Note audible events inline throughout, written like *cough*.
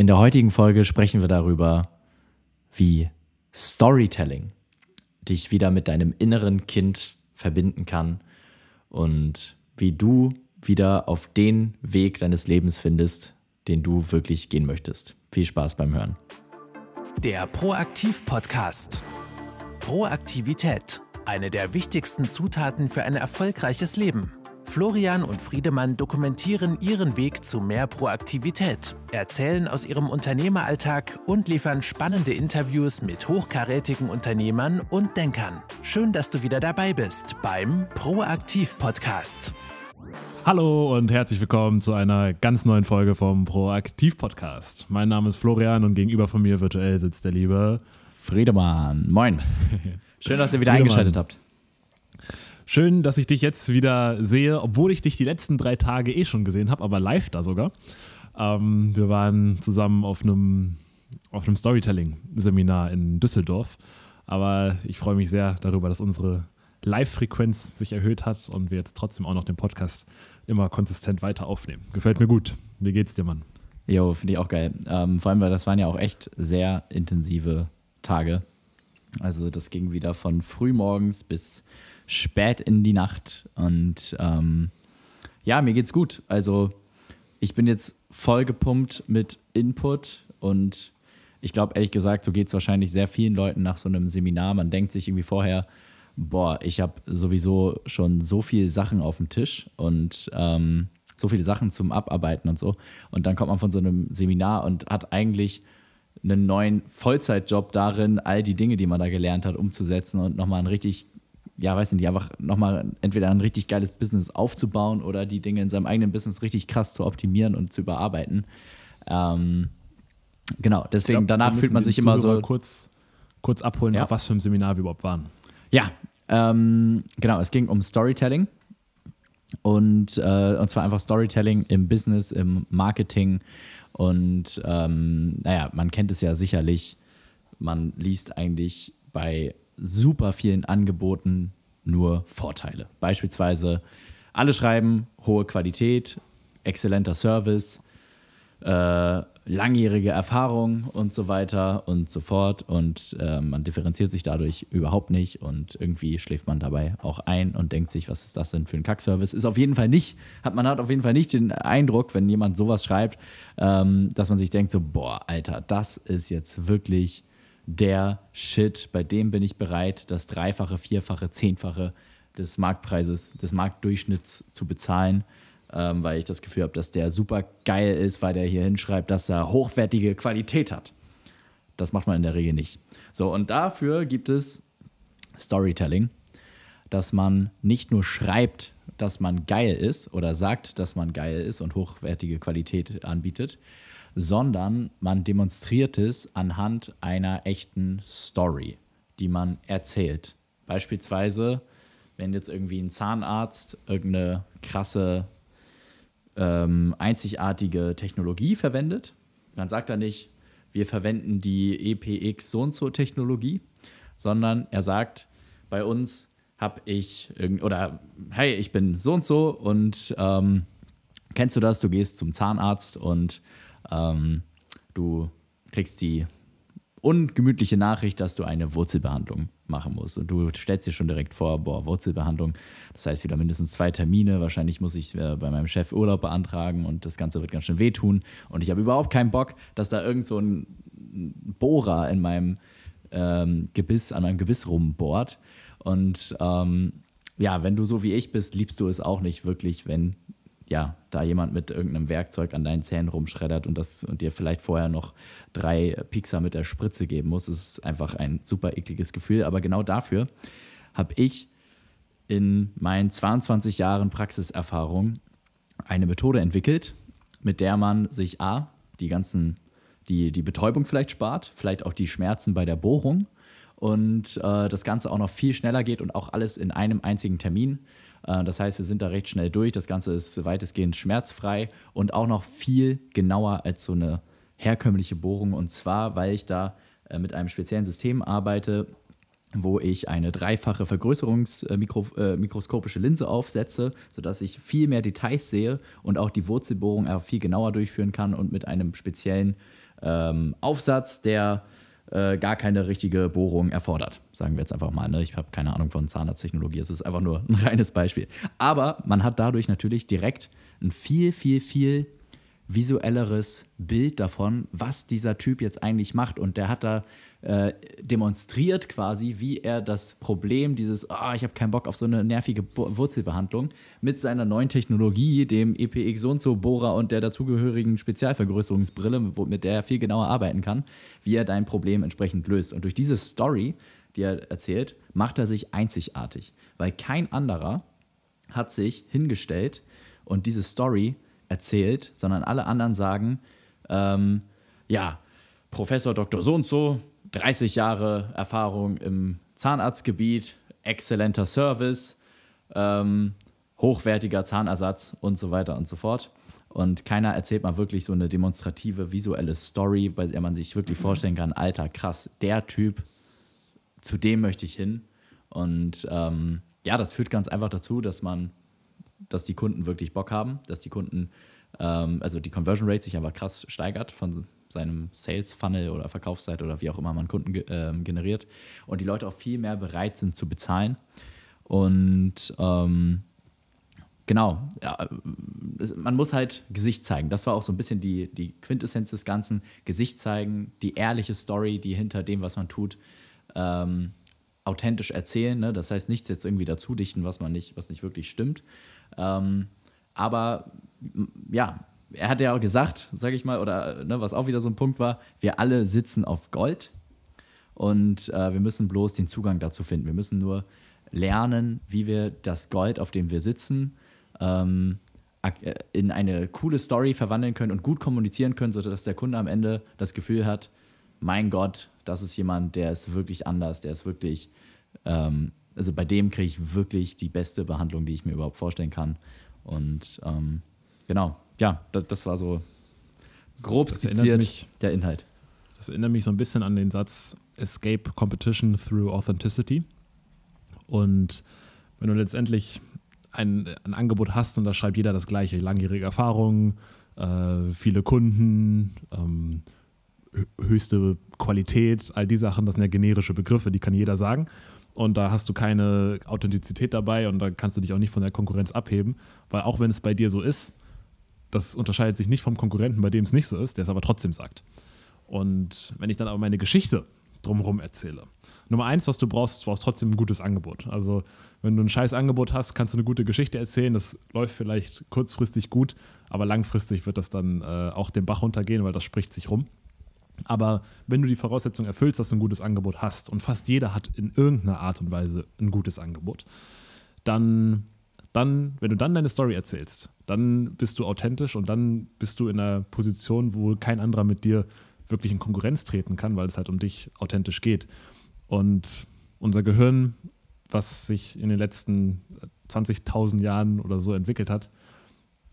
In der heutigen Folge sprechen wir darüber, wie Storytelling dich wieder mit deinem inneren Kind verbinden kann und wie du wieder auf den Weg deines Lebens findest, den du wirklich gehen möchtest. Viel Spaß beim Hören. Der Proaktiv-Podcast. Proaktivität, eine der wichtigsten Zutaten für ein erfolgreiches Leben. Florian und Friedemann dokumentieren ihren Weg zu mehr Proaktivität, erzählen aus ihrem Unternehmeralltag und liefern spannende Interviews mit hochkarätigen Unternehmern und Denkern. Schön, dass du wieder dabei bist beim Proaktiv Podcast. Hallo und herzlich willkommen zu einer ganz neuen Folge vom Proaktiv Podcast. Mein Name ist Florian und gegenüber von mir virtuell sitzt der liebe Friedemann. Moin. *laughs* Schön, dass ihr wieder eingeschaltet habt. Schön, dass ich dich jetzt wieder sehe, obwohl ich dich die letzten drei Tage eh schon gesehen habe, aber live da sogar. Ähm, wir waren zusammen auf einem, auf einem Storytelling-Seminar in Düsseldorf. Aber ich freue mich sehr darüber, dass unsere Live-Frequenz sich erhöht hat und wir jetzt trotzdem auch noch den Podcast immer konsistent weiter aufnehmen. Gefällt mir gut. Wie geht's dir, Mann? Jo, finde ich auch geil. Ähm, vor allem, weil das waren ja auch echt sehr intensive Tage. Also das ging wieder von frühmorgens bis spät in die Nacht. Und ähm, ja, mir geht's gut. Also ich bin jetzt voll gepumpt mit Input und ich glaube ehrlich gesagt, so geht es wahrscheinlich sehr vielen Leuten nach so einem Seminar. Man denkt sich irgendwie vorher, boah, ich habe sowieso schon so viele Sachen auf dem Tisch und ähm, so viele Sachen zum Abarbeiten und so. Und dann kommt man von so einem Seminar und hat eigentlich einen neuen Vollzeitjob darin, all die Dinge, die man da gelernt hat, umzusetzen und nochmal ein richtig ja, weiß nicht, einfach nochmal entweder ein richtig geiles Business aufzubauen oder die Dinge in seinem eigenen Business richtig krass zu optimieren und zu überarbeiten. Ähm, genau, deswegen, glaub, danach fühlt man sich immer so. Kurz, kurz abholen, ja. auf was für ein Seminar wir überhaupt waren. Ja, ähm, genau, es ging um Storytelling. Und, äh, und zwar einfach Storytelling im Business, im Marketing. Und ähm, naja, man kennt es ja sicherlich. Man liest eigentlich bei super vielen Angeboten nur Vorteile. Beispielsweise alle schreiben hohe Qualität, exzellenter Service, äh, langjährige Erfahrung und so weiter und so fort. Und äh, man differenziert sich dadurch überhaupt nicht und irgendwie schläft man dabei auch ein und denkt sich, was ist das denn für ein Kackservice? Ist auf jeden Fall nicht, hat man hat auf jeden Fall nicht den Eindruck, wenn jemand sowas schreibt, ähm, dass man sich denkt, so, boah, Alter, das ist jetzt wirklich der Shit, bei dem bin ich bereit, das Dreifache, Vierfache, Zehnfache des Marktpreises, des Marktdurchschnitts zu bezahlen, ähm, weil ich das Gefühl habe, dass der super geil ist, weil der hier hinschreibt, dass er hochwertige Qualität hat. Das macht man in der Regel nicht. So, und dafür gibt es Storytelling, dass man nicht nur schreibt, dass man geil ist oder sagt, dass man geil ist und hochwertige Qualität anbietet, sondern man demonstriert es anhand einer echten Story, die man erzählt. Beispielsweise, wenn jetzt irgendwie ein Zahnarzt irgendeine krasse, ähm, einzigartige Technologie verwendet, dann sagt er nicht, wir verwenden die EPX so und so Technologie, sondern er sagt, bei uns habe ich oder hey, ich bin so und so und ähm, kennst du das? Du gehst zum Zahnarzt und ähm, du kriegst die ungemütliche Nachricht, dass du eine Wurzelbehandlung machen musst. Und du stellst dir schon direkt vor, boah, Wurzelbehandlung, das heißt wieder mindestens zwei Termine. Wahrscheinlich muss ich äh, bei meinem Chef Urlaub beantragen und das Ganze wird ganz schön wehtun. Und ich habe überhaupt keinen Bock, dass da irgend so ein Bohrer in meinem ähm, Gebiss, an meinem Gebiss rumbohrt. Und ähm, ja, wenn du so wie ich bist, liebst du es auch nicht wirklich, wenn ja, da jemand mit irgendeinem Werkzeug an deinen Zähnen rumschreddert und, das, und dir vielleicht vorher noch drei Pixar mit der Spritze geben muss, ist einfach ein super ekliges Gefühl. Aber genau dafür habe ich in meinen 22 Jahren Praxiserfahrung eine Methode entwickelt, mit der man sich A, die ganzen, die, die Betäubung vielleicht spart, vielleicht auch die Schmerzen bei der Bohrung und äh, das Ganze auch noch viel schneller geht und auch alles in einem einzigen Termin. Äh, das heißt, wir sind da recht schnell durch. Das Ganze ist weitestgehend schmerzfrei und auch noch viel genauer als so eine herkömmliche Bohrung. Und zwar, weil ich da äh, mit einem speziellen System arbeite, wo ich eine dreifache Vergrößerungsmikroskopische äh, Linse aufsetze, sodass ich viel mehr Details sehe und auch die Wurzelbohrung viel genauer durchführen kann und mit einem speziellen ähm, Aufsatz, der äh, gar keine richtige Bohrung erfordert. Sagen wir jetzt einfach mal. Ne? Ich habe keine Ahnung von Zahnarzttechnologie. Es ist einfach nur ein *laughs* reines Beispiel. Aber man hat dadurch natürlich direkt ein viel, viel, viel visuelleres Bild davon, was dieser Typ jetzt eigentlich macht. Und der hat da äh, demonstriert quasi, wie er das Problem dieses, oh, ich habe keinen Bock auf so eine nervige Wurzelbehandlung, mit seiner neuen Technologie, dem EPX und so Bohrer und der dazugehörigen Spezialvergrößerungsbrille, mit der er viel genauer arbeiten kann, wie er dein Problem entsprechend löst. Und durch diese Story, die er erzählt, macht er sich einzigartig, weil kein anderer hat sich hingestellt und diese Story erzählt, sondern alle anderen sagen, ähm, ja, Professor Dr. So und so, 30 Jahre Erfahrung im Zahnarztgebiet, exzellenter Service, ähm, hochwertiger Zahnersatz und so weiter und so fort. Und keiner erzählt mal wirklich so eine demonstrative visuelle Story, bei der man sich wirklich vorstellen kann, alter, krass, der Typ, zu dem möchte ich hin. Und ähm, ja, das führt ganz einfach dazu, dass man dass die Kunden wirklich Bock haben, dass die Kunden, ähm, also die Conversion Rate sich aber krass steigert von seinem Sales Funnel oder Verkaufsseite oder wie auch immer man Kunden äh, generiert und die Leute auch viel mehr bereit sind zu bezahlen. Und ähm, genau, ja, man muss halt Gesicht zeigen. Das war auch so ein bisschen die, die Quintessenz des Ganzen. Gesicht zeigen, die ehrliche Story, die hinter dem, was man tut, ähm, authentisch erzählen. Ne? Das heißt, nichts jetzt irgendwie dazu dichten, was man nicht, was nicht wirklich stimmt. Ähm, aber ja, er hat ja auch gesagt, sage ich mal, oder ne, was auch wieder so ein Punkt war, wir alle sitzen auf Gold und äh, wir müssen bloß den Zugang dazu finden. Wir müssen nur lernen, wie wir das Gold, auf dem wir sitzen, ähm, äh, in eine coole Story verwandeln können und gut kommunizieren können, sodass der Kunde am Ende das Gefühl hat, mein Gott, das ist jemand, der ist wirklich anders, der ist wirklich ähm, also bei dem kriege ich wirklich die beste Behandlung, die ich mir überhaupt vorstellen kann. Und ähm, genau, ja, das, das, war so grob das skizziert mich, der Inhalt. Das erinnert mich so ein bisschen an den Satz Escape Competition through Authenticity. Und wenn du letztendlich ein, ein Angebot hast und da schreibt jeder das gleiche, langjährige Erfahrung, äh, viele Kunden, ähm, höchste Qualität, all die Sachen, das sind ja generische Begriffe, die kann jeder sagen und da hast du keine Authentizität dabei und da kannst du dich auch nicht von der Konkurrenz abheben, weil auch wenn es bei dir so ist, das unterscheidet sich nicht vom Konkurrenten, bei dem es nicht so ist, der es aber trotzdem sagt. Und wenn ich dann aber meine Geschichte drumherum erzähle. Nummer eins, was du brauchst, du brauchst trotzdem ein gutes Angebot. Also, wenn du ein scheiß Angebot hast, kannst du eine gute Geschichte erzählen. Das läuft vielleicht kurzfristig gut, aber langfristig wird das dann äh, auch den Bach runtergehen, weil das spricht sich rum. Aber wenn du die Voraussetzung erfüllst, dass du ein gutes Angebot hast, und fast jeder hat in irgendeiner Art und Weise ein gutes Angebot, dann, dann, wenn du dann deine Story erzählst, dann bist du authentisch und dann bist du in einer Position, wo kein anderer mit dir wirklich in Konkurrenz treten kann, weil es halt um dich authentisch geht. Und unser Gehirn, was sich in den letzten 20.000 Jahren oder so entwickelt hat,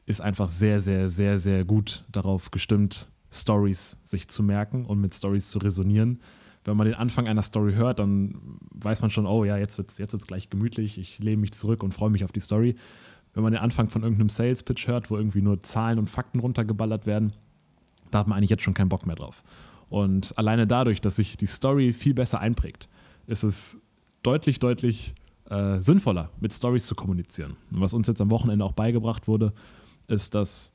ist einfach sehr, sehr, sehr, sehr gut darauf gestimmt, Stories sich zu merken und mit Stories zu resonieren. Wenn man den Anfang einer Story hört, dann weiß man schon, oh ja, jetzt wird es jetzt wird's gleich gemütlich, ich lehne mich zurück und freue mich auf die Story. Wenn man den Anfang von irgendeinem Sales-Pitch hört, wo irgendwie nur Zahlen und Fakten runtergeballert werden, da hat man eigentlich jetzt schon keinen Bock mehr drauf. Und alleine dadurch, dass sich die Story viel besser einprägt, ist es deutlich, deutlich äh, sinnvoller, mit Stories zu kommunizieren. Und was uns jetzt am Wochenende auch beigebracht wurde, ist, dass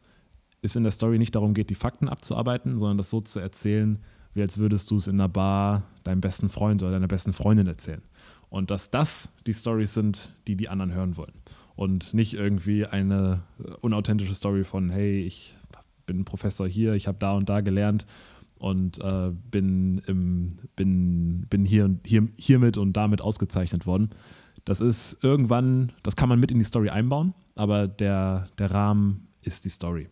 es in der Story nicht darum geht, die Fakten abzuarbeiten, sondern das so zu erzählen, wie als würdest du es in einer Bar deinem besten Freund oder deiner besten Freundin erzählen. Und dass das die Stories sind, die die anderen hören wollen. Und nicht irgendwie eine unauthentische Story von, hey, ich bin Professor hier, ich habe da und da gelernt und äh, bin, im, bin, bin hier, hier, hiermit und damit ausgezeichnet worden. Das ist irgendwann, das kann man mit in die Story einbauen, aber der, der Rahmen ist die Story.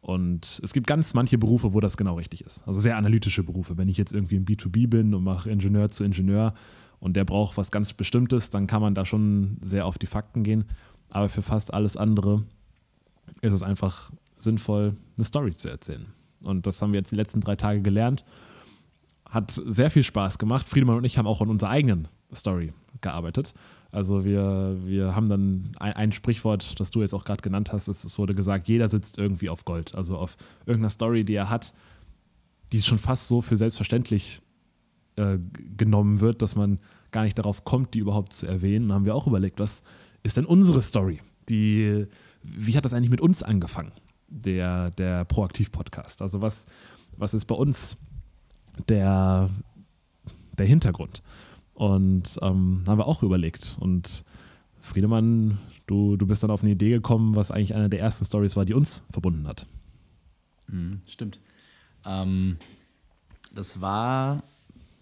Und es gibt ganz manche Berufe, wo das genau richtig ist. Also sehr analytische Berufe. Wenn ich jetzt irgendwie im B2B bin und mache Ingenieur zu Ingenieur und der braucht was ganz Bestimmtes, dann kann man da schon sehr auf die Fakten gehen. Aber für fast alles andere ist es einfach sinnvoll, eine Story zu erzählen. Und das haben wir jetzt die letzten drei Tage gelernt. Hat sehr viel Spaß gemacht. Friedemann und ich haben auch an unserer eigenen Story gearbeitet. Also wir, wir haben dann ein, ein Sprichwort, das du jetzt auch gerade genannt hast, es, es wurde gesagt, jeder sitzt irgendwie auf Gold. Also auf irgendeiner Story, die er hat, die schon fast so für selbstverständlich äh, genommen wird, dass man gar nicht darauf kommt, die überhaupt zu erwähnen. Da haben wir auch überlegt, was ist denn unsere Story? Die, wie hat das eigentlich mit uns angefangen, der, der Proaktiv-Podcast? Also was, was ist bei uns der, der Hintergrund? Und ähm, haben wir auch überlegt. Und Friedemann, du, du bist dann auf eine Idee gekommen, was eigentlich eine der ersten Stories war, die uns verbunden hat. Mhm, stimmt. Ähm, das war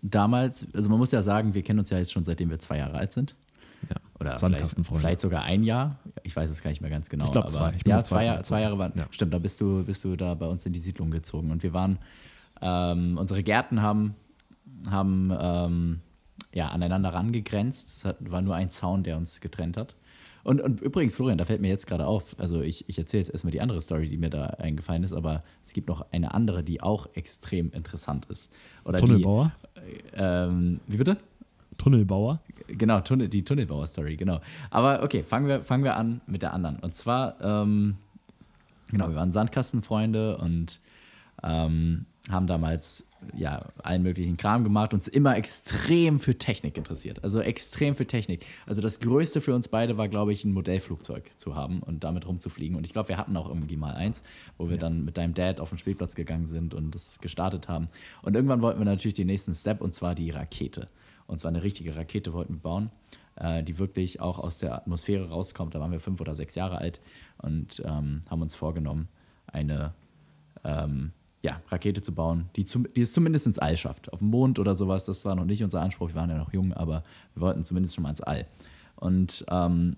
damals, also man muss ja sagen, wir kennen uns ja jetzt schon seitdem wir zwei Jahre alt sind. Ja, Oder vielleicht, vielleicht, sogar ein Jahr. Ich weiß es gar nicht mehr ganz genau. Ich glaube zwei. Ich ja, zwei, Jahr, zwei Jahre waren. Ja. Stimmt, da bist du, bist du da bei uns in die Siedlung gezogen. Und wir waren, ähm, unsere Gärten haben, haben ähm, ja, aneinander rangegrenzt. Es hat, war nur ein Zaun, der uns getrennt hat. Und, und übrigens, Florian, da fällt mir jetzt gerade auf, also ich, ich erzähle jetzt erstmal die andere Story, die mir da eingefallen ist, aber es gibt noch eine andere, die auch extrem interessant ist. Oder Tunnelbauer? Die, ähm, wie bitte? Tunnelbauer? Genau, Tunnel, die Tunnelbauer-Story, genau. Aber okay, fangen wir, fangen wir an mit der anderen. Und zwar, ähm, genau, wir waren Sandkastenfreunde und ähm, haben damals ja, allen möglichen Kram gemacht, uns immer extrem für Technik interessiert. Also extrem für Technik. Also das Größte für uns beide war, glaube ich, ein Modellflugzeug zu haben und damit rumzufliegen. Und ich glaube, wir hatten auch irgendwie mal eins, wo wir ja. dann mit deinem Dad auf den Spielplatz gegangen sind und das gestartet haben. Und irgendwann wollten wir natürlich den nächsten Step und zwar die Rakete. Und zwar eine richtige Rakete wollten wir bauen, äh, die wirklich auch aus der Atmosphäre rauskommt. Da waren wir fünf oder sechs Jahre alt und ähm, haben uns vorgenommen, eine ähm, ja, Rakete zu bauen, die, zum, die es zumindest ins All schafft. Auf dem Mond oder sowas, das war noch nicht unser Anspruch, wir waren ja noch jung, aber wir wollten zumindest schon mal ins All. Und ähm,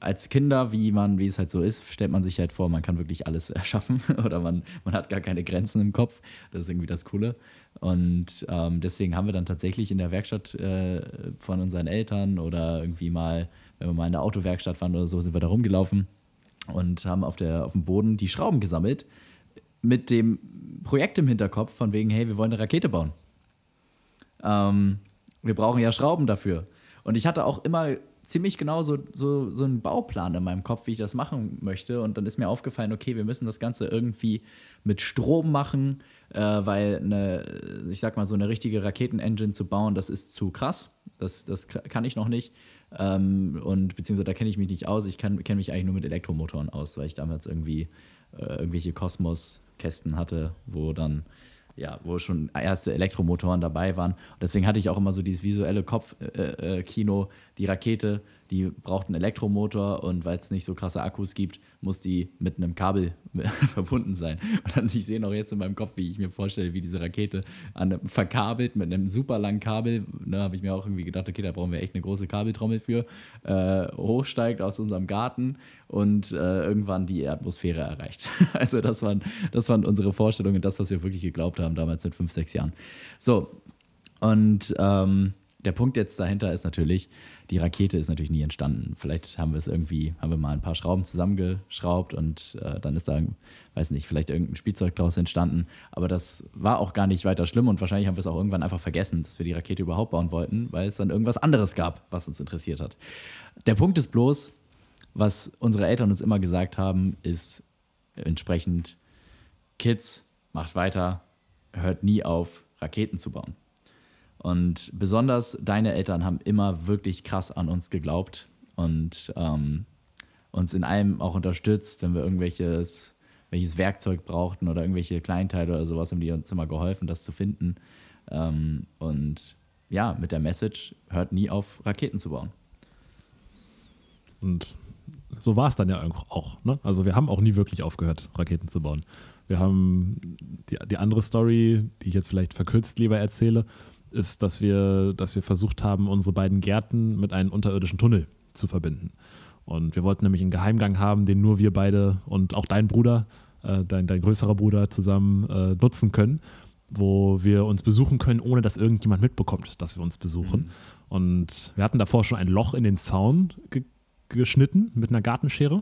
als Kinder, wie man, wie es halt so ist, stellt man sich halt vor, man kann wirklich alles *laughs* erschaffen oder man, man hat gar keine Grenzen im Kopf. Das ist irgendwie das Coole. Und ähm, deswegen haben wir dann tatsächlich in der Werkstatt äh, von unseren Eltern oder irgendwie mal, wenn wir mal in der Autowerkstatt waren oder so, sind wir da rumgelaufen und haben auf, der, auf dem Boden die Schrauben gesammelt mit dem Projekt im Hinterkopf, von wegen, hey, wir wollen eine Rakete bauen. Ähm, wir brauchen ja Schrauben dafür. Und ich hatte auch immer ziemlich genau so, so, so einen Bauplan in meinem Kopf, wie ich das machen möchte. Und dann ist mir aufgefallen, okay, wir müssen das Ganze irgendwie mit Strom machen, äh, weil eine, ich sag mal, so eine richtige Raketenengine zu bauen, das ist zu krass. Das, das kann ich noch nicht. Ähm, und beziehungsweise da kenne ich mich nicht aus. Ich kenne mich eigentlich nur mit Elektromotoren aus, weil ich damals irgendwie äh, irgendwelche Kosmos Kästen hatte, wo dann ja, wo schon erste Elektromotoren dabei waren. Und deswegen hatte ich auch immer so dieses visuelle Kopfkino, äh, äh, die Rakete, die braucht einen Elektromotor und weil es nicht so krasse Akkus gibt, muss die mit einem Kabel *laughs* verbunden sein. Und dann, ich sehe noch jetzt in meinem Kopf, wie ich mir vorstelle, wie diese Rakete an, verkabelt mit einem super langen Kabel, da ne, habe ich mir auch irgendwie gedacht, okay, da brauchen wir echt eine große Kabeltrommel für, äh, hochsteigt aus unserem Garten und äh, irgendwann die Atmosphäre erreicht. *laughs* also das waren, das waren unsere Vorstellungen, das, was wir wirklich geglaubt haben damals mit fünf, sechs Jahren. So, und ähm, der Punkt jetzt dahinter ist natürlich, die Rakete ist natürlich nie entstanden. Vielleicht haben wir es irgendwie, haben wir mal ein paar Schrauben zusammengeschraubt und äh, dann ist da, weiß nicht, vielleicht irgendein Spielzeug daraus entstanden. Aber das war auch gar nicht weiter schlimm und wahrscheinlich haben wir es auch irgendwann einfach vergessen, dass wir die Rakete überhaupt bauen wollten, weil es dann irgendwas anderes gab, was uns interessiert hat. Der Punkt ist bloß, was unsere Eltern uns immer gesagt haben, ist entsprechend, Kids, macht weiter, hört nie auf, Raketen zu bauen. Und besonders deine Eltern haben immer wirklich krass an uns geglaubt und ähm, uns in allem auch unterstützt, wenn wir irgendwelches welches Werkzeug brauchten oder irgendwelche Kleinteile oder sowas, haben die uns immer geholfen, das zu finden. Ähm, und ja, mit der Message, hört nie auf, Raketen zu bauen. Und so war es dann ja auch. Ne? Also wir haben auch nie wirklich aufgehört, Raketen zu bauen. Wir haben die, die andere Story, die ich jetzt vielleicht verkürzt lieber erzähle, ist, dass wir, dass wir versucht haben, unsere beiden Gärten mit einem unterirdischen Tunnel zu verbinden. Und wir wollten nämlich einen Geheimgang haben, den nur wir beide und auch dein Bruder, äh, dein, dein größerer Bruder zusammen äh, nutzen können, wo wir uns besuchen können, ohne dass irgendjemand mitbekommt, dass wir uns besuchen. Mhm. Und wir hatten davor schon ein Loch in den Zaun ge geschnitten mit einer Gartenschere,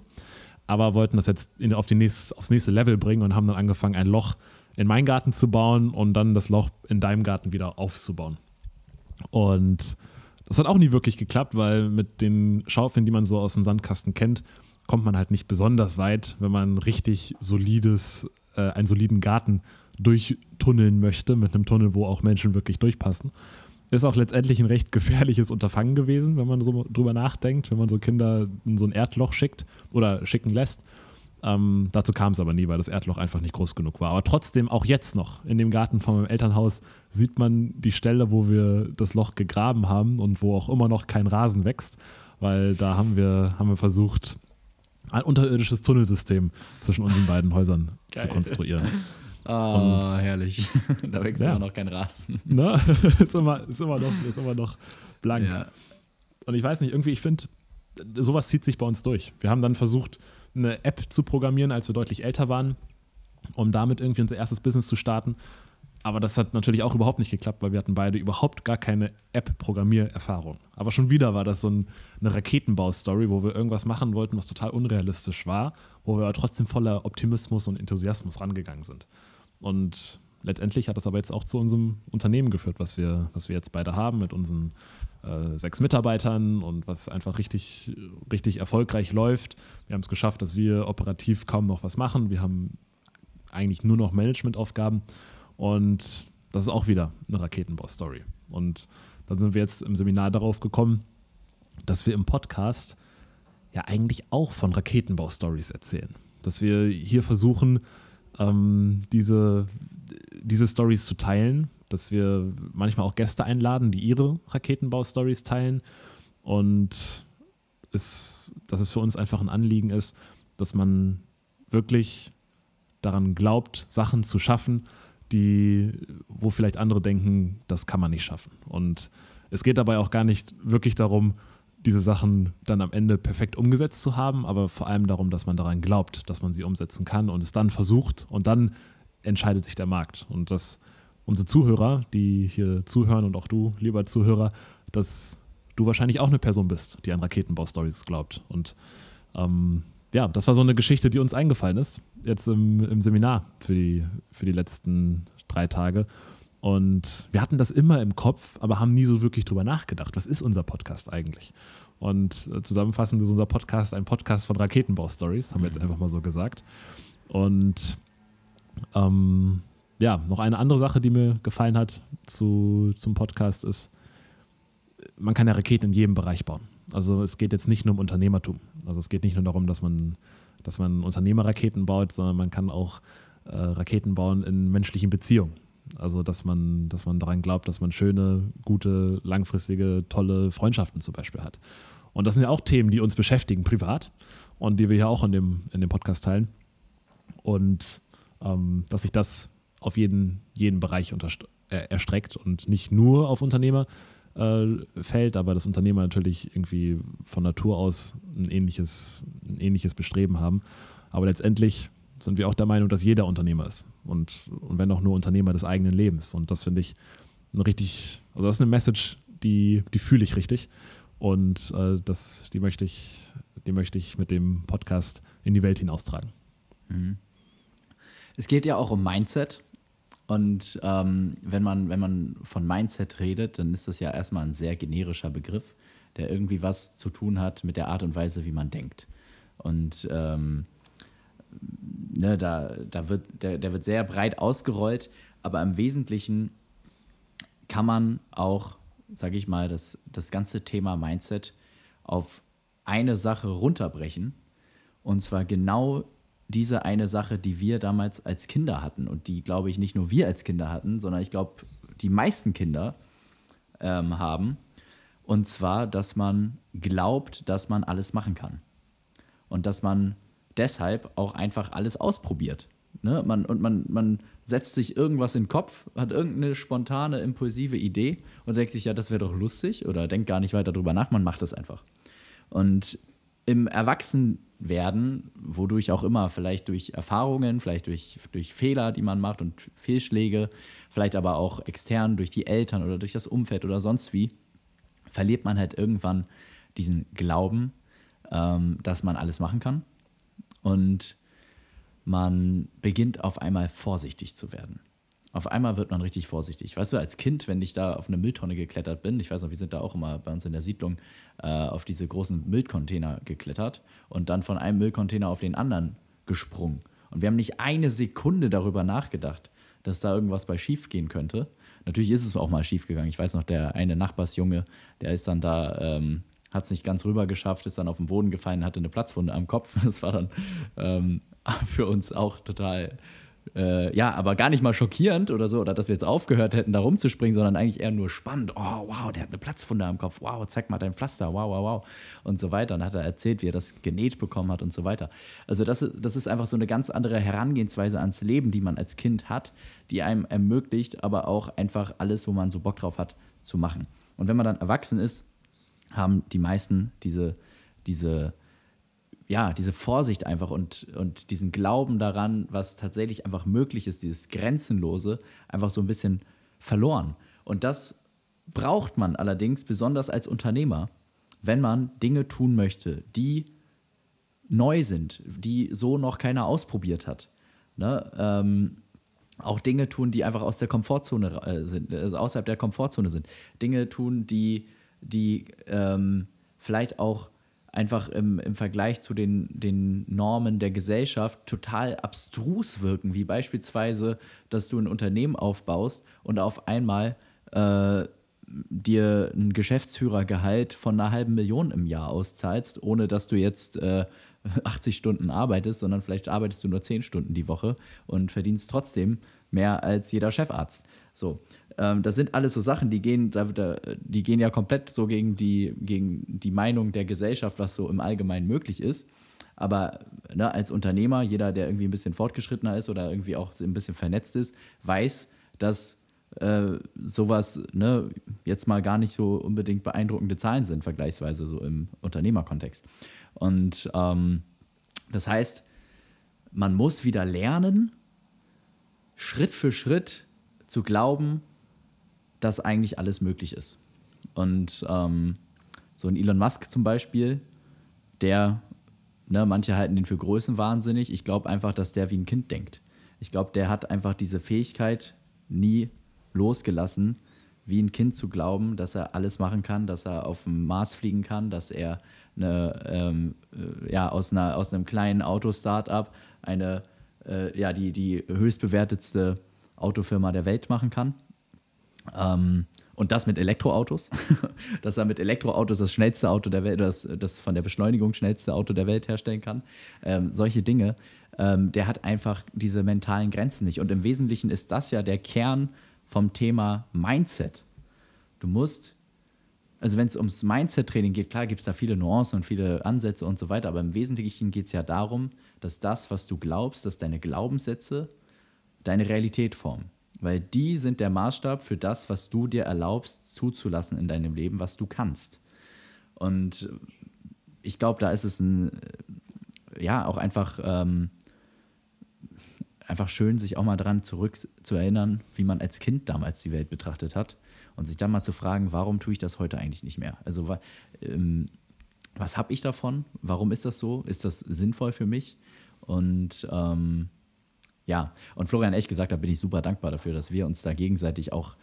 aber wollten das jetzt in, auf die nächst, aufs nächste Level bringen und haben dann angefangen, ein Loch in meinen Garten zu bauen und dann das Loch in deinem Garten wieder aufzubauen. Und das hat auch nie wirklich geklappt, weil mit den Schaufeln, die man so aus dem Sandkasten kennt, kommt man halt nicht besonders weit, wenn man richtig solides, äh, einen soliden Garten durchtunneln möchte, mit einem Tunnel, wo auch Menschen wirklich durchpassen. Ist auch letztendlich ein recht gefährliches Unterfangen gewesen, wenn man so drüber nachdenkt, wenn man so Kinder in so ein Erdloch schickt oder schicken lässt. Ähm, dazu kam es aber nie, weil das Erdloch einfach nicht groß genug war. Aber trotzdem, auch jetzt noch, in dem Garten von meinem Elternhaus, sieht man die Stelle, wo wir das Loch gegraben haben und wo auch immer noch kein Rasen wächst, weil da haben wir, haben wir versucht, ein unterirdisches Tunnelsystem zwischen unseren beiden Häusern Geil. zu konstruieren. Oh, *laughs* und, herrlich. *laughs* da wächst ja. immer noch kein Rasen. *laughs* Ne? ist, immer, ist, immer noch, ist immer noch blank. Ja. Und ich weiß nicht, irgendwie, ich finde, sowas zieht sich bei uns durch. Wir haben dann versucht, eine App zu programmieren, als wir deutlich älter waren, um damit irgendwie unser erstes Business zu starten. Aber das hat natürlich auch überhaupt nicht geklappt, weil wir hatten beide überhaupt gar keine App-Programmiererfahrung. Aber schon wieder war das so ein, eine Raketenbau-Story, wo wir irgendwas machen wollten, was total unrealistisch war, wo wir aber trotzdem voller Optimismus und Enthusiasmus rangegangen sind. Und letztendlich hat das aber jetzt auch zu unserem Unternehmen geführt, was wir, was wir jetzt beide haben mit unseren äh, sechs Mitarbeitern und was einfach richtig, richtig erfolgreich läuft. Wir haben es geschafft, dass wir operativ kaum noch was machen. Wir haben eigentlich nur noch Managementaufgaben und das ist auch wieder eine Raketenbau-Story. Und dann sind wir jetzt im Seminar darauf gekommen, dass wir im Podcast ja eigentlich auch von Raketenbau-Stories erzählen. Dass wir hier versuchen, ähm, diese, diese Stories zu teilen, dass wir manchmal auch Gäste einladen, die ihre Raketenbau-Stories teilen und es, dass es für uns einfach ein Anliegen ist, dass man wirklich daran glaubt, Sachen zu schaffen, die, wo vielleicht andere denken, das kann man nicht schaffen. Und es geht dabei auch gar nicht wirklich darum, diese Sachen dann am Ende perfekt umgesetzt zu haben, aber vor allem darum, dass man daran glaubt, dass man sie umsetzen kann und es dann versucht und dann entscheidet sich der Markt. Und dass unsere Zuhörer, die hier zuhören und auch du, lieber Zuhörer, dass du wahrscheinlich auch eine Person bist, die an Raketenbau-Stories glaubt. Und ähm, ja, das war so eine Geschichte, die uns eingefallen ist, jetzt im, im Seminar für die, für die letzten drei Tage. Und wir hatten das immer im Kopf, aber haben nie so wirklich drüber nachgedacht. Was ist unser Podcast eigentlich? Und äh, zusammenfassend ist unser Podcast ein Podcast von Raketenbau-Stories, haben wir jetzt mhm. einfach mal so gesagt. Und ähm, ja, noch eine andere Sache, die mir gefallen hat zu, zum Podcast ist, man kann ja Raketen in jedem Bereich bauen. Also es geht jetzt nicht nur um Unternehmertum. Also es geht nicht nur darum, dass man, dass man Unternehmerraketen baut, sondern man kann auch äh, Raketen bauen in menschlichen Beziehungen. Also, dass man, dass man daran glaubt, dass man schöne, gute, langfristige, tolle Freundschaften zum Beispiel hat. Und das sind ja auch Themen, die uns beschäftigen, privat und die wir ja auch in dem, in dem Podcast teilen. Und ähm, dass sich das auf jeden, jeden Bereich äh, erstreckt und nicht nur auf Unternehmer äh, fällt, aber dass Unternehmer natürlich irgendwie von Natur aus ein ähnliches, ein ähnliches Bestreben haben. Aber letztendlich sind wir auch der Meinung, dass jeder Unternehmer ist. Und, und wenn auch nur Unternehmer des eigenen Lebens. Und das finde ich eine richtig, also das ist eine Message, die, die fühle ich richtig. Und äh, das, die, möchte ich, die möchte ich mit dem Podcast in die Welt hinaustragen. Mhm. Es geht ja auch um Mindset. Und ähm, wenn, man, wenn man von Mindset redet, dann ist das ja erstmal ein sehr generischer Begriff, der irgendwie was zu tun hat mit der Art und Weise, wie man denkt. Und ähm, ne, da, da wird, der, der wird sehr breit ausgerollt, aber im Wesentlichen kann man auch, sage ich mal, das, das ganze Thema Mindset auf eine Sache runterbrechen. Und zwar genau diese eine Sache, die wir damals als Kinder hatten und die, glaube ich, nicht nur wir als Kinder hatten, sondern ich glaube, die meisten Kinder ähm, haben. Und zwar, dass man glaubt, dass man alles machen kann. Und dass man deshalb auch einfach alles ausprobiert. Ne? Man, und man, man setzt sich irgendwas in den Kopf, hat irgendeine spontane, impulsive Idee und denkt sich, ja, das wäre doch lustig oder denkt gar nicht weiter drüber nach, man macht das einfach. Und im Erwachsenwerden, wodurch auch immer, vielleicht durch Erfahrungen, vielleicht durch, durch Fehler, die man macht und Fehlschläge, vielleicht aber auch extern durch die Eltern oder durch das Umfeld oder sonst wie, verliert man halt irgendwann diesen Glauben, ähm, dass man alles machen kann und man beginnt auf einmal vorsichtig zu werden. Auf einmal wird man richtig vorsichtig. Weißt du, als Kind, wenn ich da auf eine Mülltonne geklettert bin, ich weiß noch, wir sind da auch immer bei uns in der Siedlung äh, auf diese großen Müllcontainer geklettert und dann von einem Müllcontainer auf den anderen gesprungen. Und wir haben nicht eine Sekunde darüber nachgedacht, dass da irgendwas bei schief gehen könnte. Natürlich ist es auch mal schief gegangen. Ich weiß noch, der eine Nachbarsjunge, der ist dann da, ähm, hat es nicht ganz rüber geschafft, ist dann auf den Boden gefallen, hatte eine Platzwunde am Kopf. *laughs* Das war dann ähm, *laughs* für uns auch total äh, ja, aber gar nicht mal schockierend oder so, oder dass wir jetzt aufgehört hätten, da rumzuspringen, sondern eigentlich eher nur spannend. Oh, wow, der hat eine Platzwunde am Kopf. Wow, zeig mal dein Pflaster. Wow, wow, wow. Und so weiter. Dann hat er erzählt, wie er das genäht bekommen hat und so weiter. Also, das, das ist einfach so eine ganz andere Herangehensweise ans Leben, die man als Kind hat, die einem ermöglicht, aber auch einfach alles, wo man so Bock drauf hat, zu machen. Und wenn man dann erwachsen ist, haben die meisten diese, diese ja, diese Vorsicht einfach und, und diesen Glauben daran, was tatsächlich einfach möglich ist, dieses Grenzenlose, einfach so ein bisschen verloren. Und das braucht man allerdings besonders als Unternehmer, wenn man Dinge tun möchte, die neu sind, die so noch keiner ausprobiert hat. Ne? Ähm, auch Dinge tun, die einfach aus der Komfortzone äh, sind, also außerhalb der Komfortzone sind. Dinge tun, die, die ähm, vielleicht auch einfach im, im Vergleich zu den, den Normen der Gesellschaft total abstrus wirken, wie beispielsweise, dass du ein Unternehmen aufbaust und auf einmal äh, dir ein Geschäftsführergehalt von einer halben Million im Jahr auszahlst, ohne dass du jetzt äh, *laughs* 80 Stunden arbeitest, sondern vielleicht arbeitest du nur 10 Stunden die Woche und verdienst trotzdem mehr als jeder Chefarzt. So. Ähm, das sind alles so Sachen, die gehen, die gehen ja komplett so gegen die, gegen die Meinung der Gesellschaft, was so im Allgemeinen möglich ist. Aber ne, als Unternehmer, jeder, der irgendwie ein bisschen fortgeschrittener ist oder irgendwie auch ein bisschen vernetzt ist, weiß, dass äh, sowas ne, jetzt mal gar nicht so unbedingt beeindruckende Zahlen sind, vergleichsweise so im Unternehmerkontext. Und ähm, das heißt, man muss wieder lernen, Schritt für Schritt zu glauben, dass eigentlich alles möglich ist. Und ähm, so ein Elon Musk zum Beispiel, der, ne, manche halten den für größenwahnsinnig. Ich glaube einfach, dass der wie ein Kind denkt. Ich glaube, der hat einfach diese Fähigkeit nie losgelassen, wie ein Kind zu glauben, dass er alles machen kann, dass er auf dem Mars fliegen kann, dass er eine, ähm, äh, ja, aus, einer, aus einem kleinen Auto-Startup eine, äh, ja, die, die höchstbewertetste Autofirma der Welt machen kann. Ähm, und das mit Elektroautos. *laughs* dass er mit Elektroautos das schnellste Auto der Welt, das, das von der Beschleunigung schnellste Auto der Welt herstellen kann. Ähm, solche Dinge. Ähm, der hat einfach diese mentalen Grenzen nicht. Und im Wesentlichen ist das ja der Kern vom Thema Mindset. Du musst, also wenn es ums Mindset-Training geht, klar gibt es da viele Nuancen und viele Ansätze und so weiter, aber im Wesentlichen geht es ja darum, dass das, was du glaubst, dass deine Glaubenssätze deine Realität formen weil die sind der Maßstab für das, was du dir erlaubst zuzulassen in deinem Leben, was du kannst. Und ich glaube, da ist es ein, ja, auch einfach, ähm, einfach schön, sich auch mal daran zurück zu erinnern, wie man als Kind damals die Welt betrachtet hat und sich dann mal zu fragen, warum tue ich das heute eigentlich nicht mehr? Also, ähm, was habe ich davon? Warum ist das so? Ist das sinnvoll für mich? Und ähm, ja, und Florian echt gesagt, da bin ich super dankbar dafür, dass wir uns da gegenseitig auch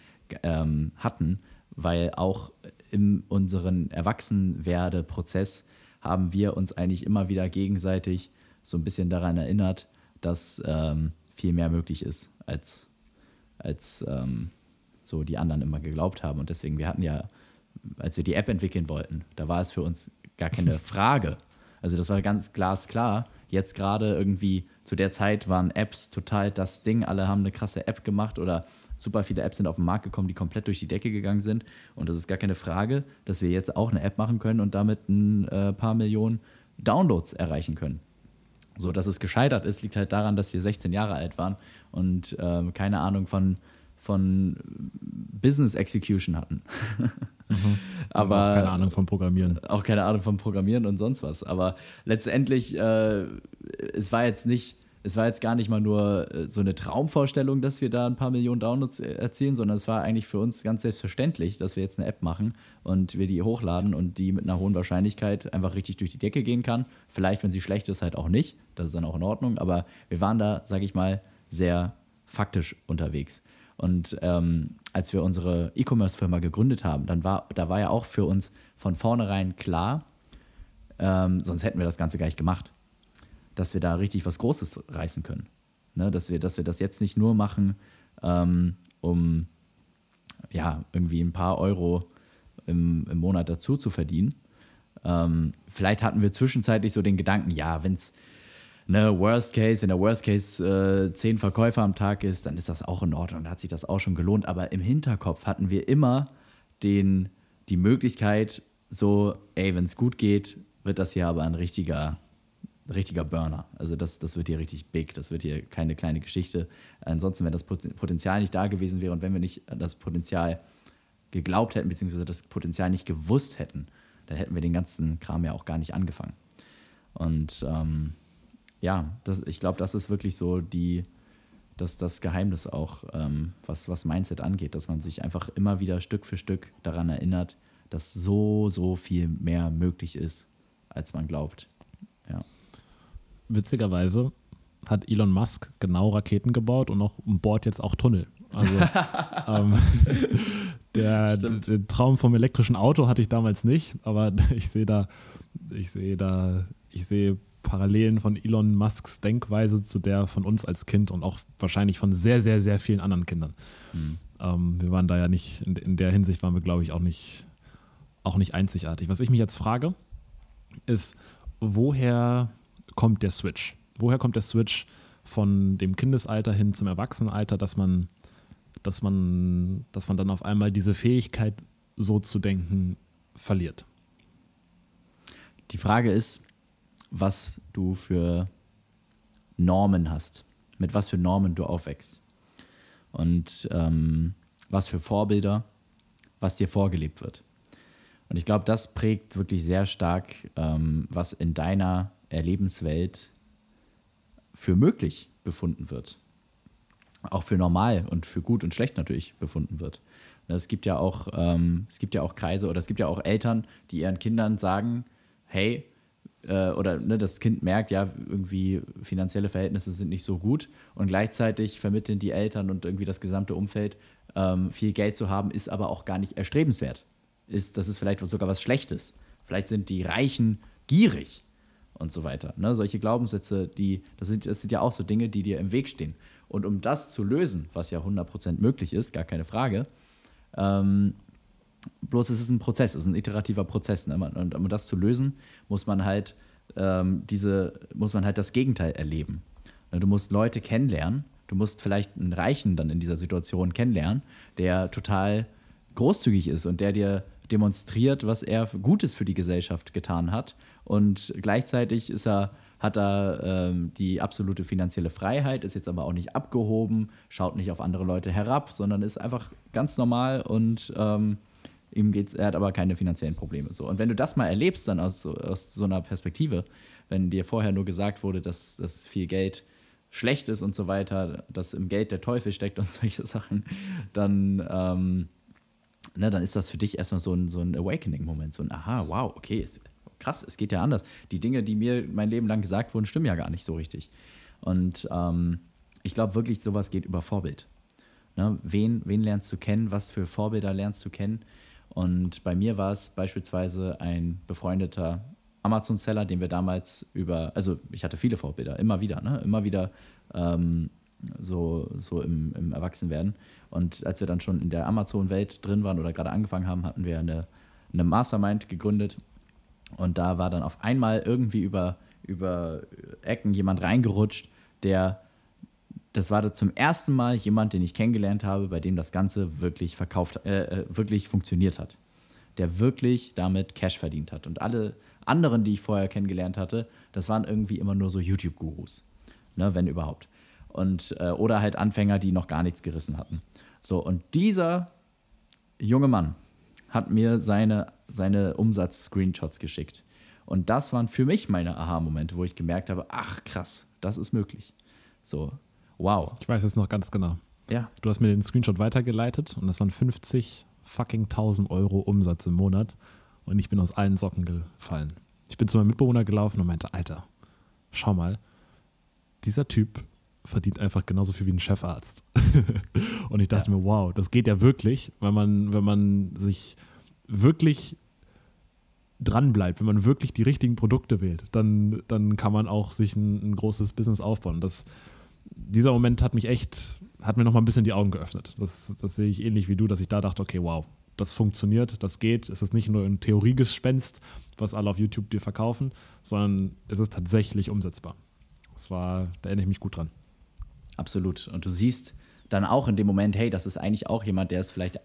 ähm, hatten, weil auch in unserem Erwachsenwerde-Prozess haben wir uns eigentlich immer wieder gegenseitig so ein bisschen daran erinnert, dass ähm, viel mehr möglich ist, als, als ähm, so die anderen immer geglaubt haben. Und deswegen, wir hatten ja, als wir die App entwickeln wollten, da war es für uns gar keine *laughs* Frage. Also das war ganz glasklar. Jetzt gerade irgendwie zu der Zeit waren Apps total das Ding. Alle haben eine krasse App gemacht oder super viele Apps sind auf den Markt gekommen, die komplett durch die Decke gegangen sind. Und das ist gar keine Frage, dass wir jetzt auch eine App machen können und damit ein äh, paar Millionen Downloads erreichen können. So, dass es gescheitert ist, liegt halt daran, dass wir 16 Jahre alt waren und äh, keine Ahnung von, von Business Execution hatten. *laughs* mhm. Aber auch keine Ahnung vom Programmieren. Auch keine Ahnung vom Programmieren und sonst was. Aber letztendlich, äh, es war jetzt nicht es war jetzt gar nicht mal nur äh, so eine Traumvorstellung, dass wir da ein paar Millionen Downloads äh, erzielen, sondern es war eigentlich für uns ganz selbstverständlich, dass wir jetzt eine App machen und wir die hochladen und die mit einer hohen Wahrscheinlichkeit einfach richtig durch die Decke gehen kann. Vielleicht, wenn sie schlecht ist, halt auch nicht. Das ist dann auch in Ordnung. Aber wir waren da, sage ich mal, sehr faktisch unterwegs. Und ähm, als wir unsere E-Commerce-Firma gegründet haben, dann war, da war ja auch für uns von vornherein klar, ähm, sonst hätten wir das Ganze gar nicht gemacht, dass wir da richtig was Großes reißen können. Ne? Dass, wir, dass wir das jetzt nicht nur machen, ähm, um ja, irgendwie ein paar Euro im, im Monat dazu zu verdienen. Ähm, vielleicht hatten wir zwischenzeitlich so den Gedanken, ja, wenn es ne, Worst Case, wenn der Worst Case äh, zehn Verkäufer am Tag ist, dann ist das auch in Ordnung, da hat sich das auch schon gelohnt. Aber im Hinterkopf hatten wir immer den, die Möglichkeit, so, ey, wenn es gut geht, wird das hier aber ein richtiger, richtiger Burner. Also das, das wird hier richtig big, das wird hier keine kleine Geschichte. Ansonsten, wenn das Potenzial nicht da gewesen wäre und wenn wir nicht das Potenzial geglaubt hätten, beziehungsweise das Potenzial nicht gewusst hätten, dann hätten wir den ganzen Kram ja auch gar nicht angefangen. Und ähm, ja, das, ich glaube, das ist wirklich so die, das, das Geheimnis auch, ähm, was, was Mindset angeht, dass man sich einfach immer wieder Stück für Stück daran erinnert, dass so, so viel mehr möglich ist, als man glaubt. Witzigerweise hat Elon Musk genau Raketen gebaut und auch bohrt jetzt auch Tunnel. Also *laughs* ähm, *laughs* der, der, Traum vom elektrischen Auto hatte ich damals nicht, aber *laughs* ich sehe da, ich sehe da, ich sehe Parallelen von Elon Musks Denkweise zu der von uns als Kind und auch wahrscheinlich von sehr, sehr, sehr vielen anderen Kindern. Mhm. Ähm, wir waren da ja nicht, in, in der Hinsicht waren wir, glaube ich, auch nicht, auch nicht einzigartig. Was ich mich jetzt frage, ist, woher kommt der Switch? Woher kommt der Switch von dem Kindesalter hin zum Erwachsenenalter, dass man, dass man, dass man dann auf einmal diese Fähigkeit, so zu denken, verliert? Die Frage ist, was du für Normen hast, mit was für Normen du aufwächst und ähm, was für Vorbilder, was dir vorgelebt wird. Und ich glaube, das prägt wirklich sehr stark, ähm, was in deiner Erlebenswelt für möglich befunden wird. Auch für normal und für gut und schlecht natürlich befunden wird. Es gibt ja auch, ähm, es gibt ja auch Kreise oder es gibt ja auch Eltern, die ihren Kindern sagen, hey, äh, oder ne, das Kind merkt, ja, irgendwie finanzielle Verhältnisse sind nicht so gut und gleichzeitig vermitteln die Eltern und irgendwie das gesamte Umfeld, ähm, viel Geld zu haben, ist aber auch gar nicht erstrebenswert. Ist, das ist vielleicht sogar was Schlechtes. Vielleicht sind die Reichen gierig und so weiter. Ne? Solche Glaubenssätze, die, das sind, das sind ja auch so Dinge, die dir im Weg stehen. Und um das zu lösen, was ja 100% möglich ist, gar keine Frage, ähm, Bloß es ist ein Prozess, es ist ein iterativer Prozess. Ne? Und um das zu lösen, muss man halt ähm, diese, muss man halt das Gegenteil erleben. Ne, du musst Leute kennenlernen, du musst vielleicht einen Reichen dann in dieser Situation kennenlernen, der total großzügig ist und der dir demonstriert, was er Gutes für die Gesellschaft getan hat. Und gleichzeitig ist er, hat er ähm, die absolute finanzielle Freiheit, ist jetzt aber auch nicht abgehoben, schaut nicht auf andere Leute herab, sondern ist einfach ganz normal und ähm, Ihm geht's, er hat aber keine finanziellen Probleme. So. Und wenn du das mal erlebst, dann aus, aus so einer Perspektive, wenn dir vorher nur gesagt wurde, dass, dass viel Geld schlecht ist und so weiter, dass im Geld der Teufel steckt und *laughs* solche Sachen, dann, ähm, ne, dann ist das für dich erstmal so ein, so ein Awakening-Moment, so ein Aha, wow, okay, ist, krass, es geht ja anders. Die Dinge, die mir mein Leben lang gesagt wurden, stimmen ja gar nicht so richtig. Und ähm, ich glaube wirklich, sowas geht über Vorbild. Ne? Wen, wen lernst du kennen? Was für Vorbilder lernst du kennen? Und bei mir war es beispielsweise ein befreundeter Amazon-Seller, den wir damals über, also ich hatte viele Vorbilder, immer wieder, ne? immer wieder ähm, so, so im, im Erwachsenwerden. Und als wir dann schon in der Amazon-Welt drin waren oder gerade angefangen haben, hatten wir eine, eine Mastermind gegründet. Und da war dann auf einmal irgendwie über, über Ecken jemand reingerutscht, der das war zum ersten Mal jemand, den ich kennengelernt habe, bei dem das Ganze wirklich verkauft, äh, äh, wirklich funktioniert hat. Der wirklich damit Cash verdient hat. Und alle anderen, die ich vorher kennengelernt hatte, das waren irgendwie immer nur so YouTube-Gurus. Ne, wenn überhaupt. Und, äh, oder halt Anfänger, die noch gar nichts gerissen hatten. So, und dieser junge Mann hat mir seine, seine Umsatz-Screenshots geschickt. Und das waren für mich meine Aha-Momente, wo ich gemerkt habe, ach krass, das ist möglich. So, Wow. Ich weiß jetzt noch ganz genau. Ja. Du hast mir den Screenshot weitergeleitet und das waren 50 fucking 1000 Euro Umsatz im Monat und ich bin aus allen Socken gefallen. Ich bin zu meinem Mitbewohner gelaufen und meinte, Alter, schau mal, dieser Typ verdient einfach genauso viel wie ein Chefarzt. *laughs* und ich dachte ja. mir, wow, das geht ja wirklich, wenn man, wenn man sich wirklich dran bleibt, wenn man wirklich die richtigen Produkte wählt, dann, dann kann man auch sich ein, ein großes Business aufbauen. Das, dieser Moment hat mich echt, hat mir nochmal ein bisschen die Augen geöffnet. Das, das sehe ich ähnlich wie du, dass ich da dachte, okay, wow, das funktioniert, das geht. Es ist nicht nur ein Theoriegespenst, was alle auf YouTube dir verkaufen, sondern es ist tatsächlich umsetzbar. Das war, da erinnere ich mich gut dran. Absolut. Und du siehst dann auch in dem Moment, hey, das ist eigentlich auch jemand, der ist vielleicht,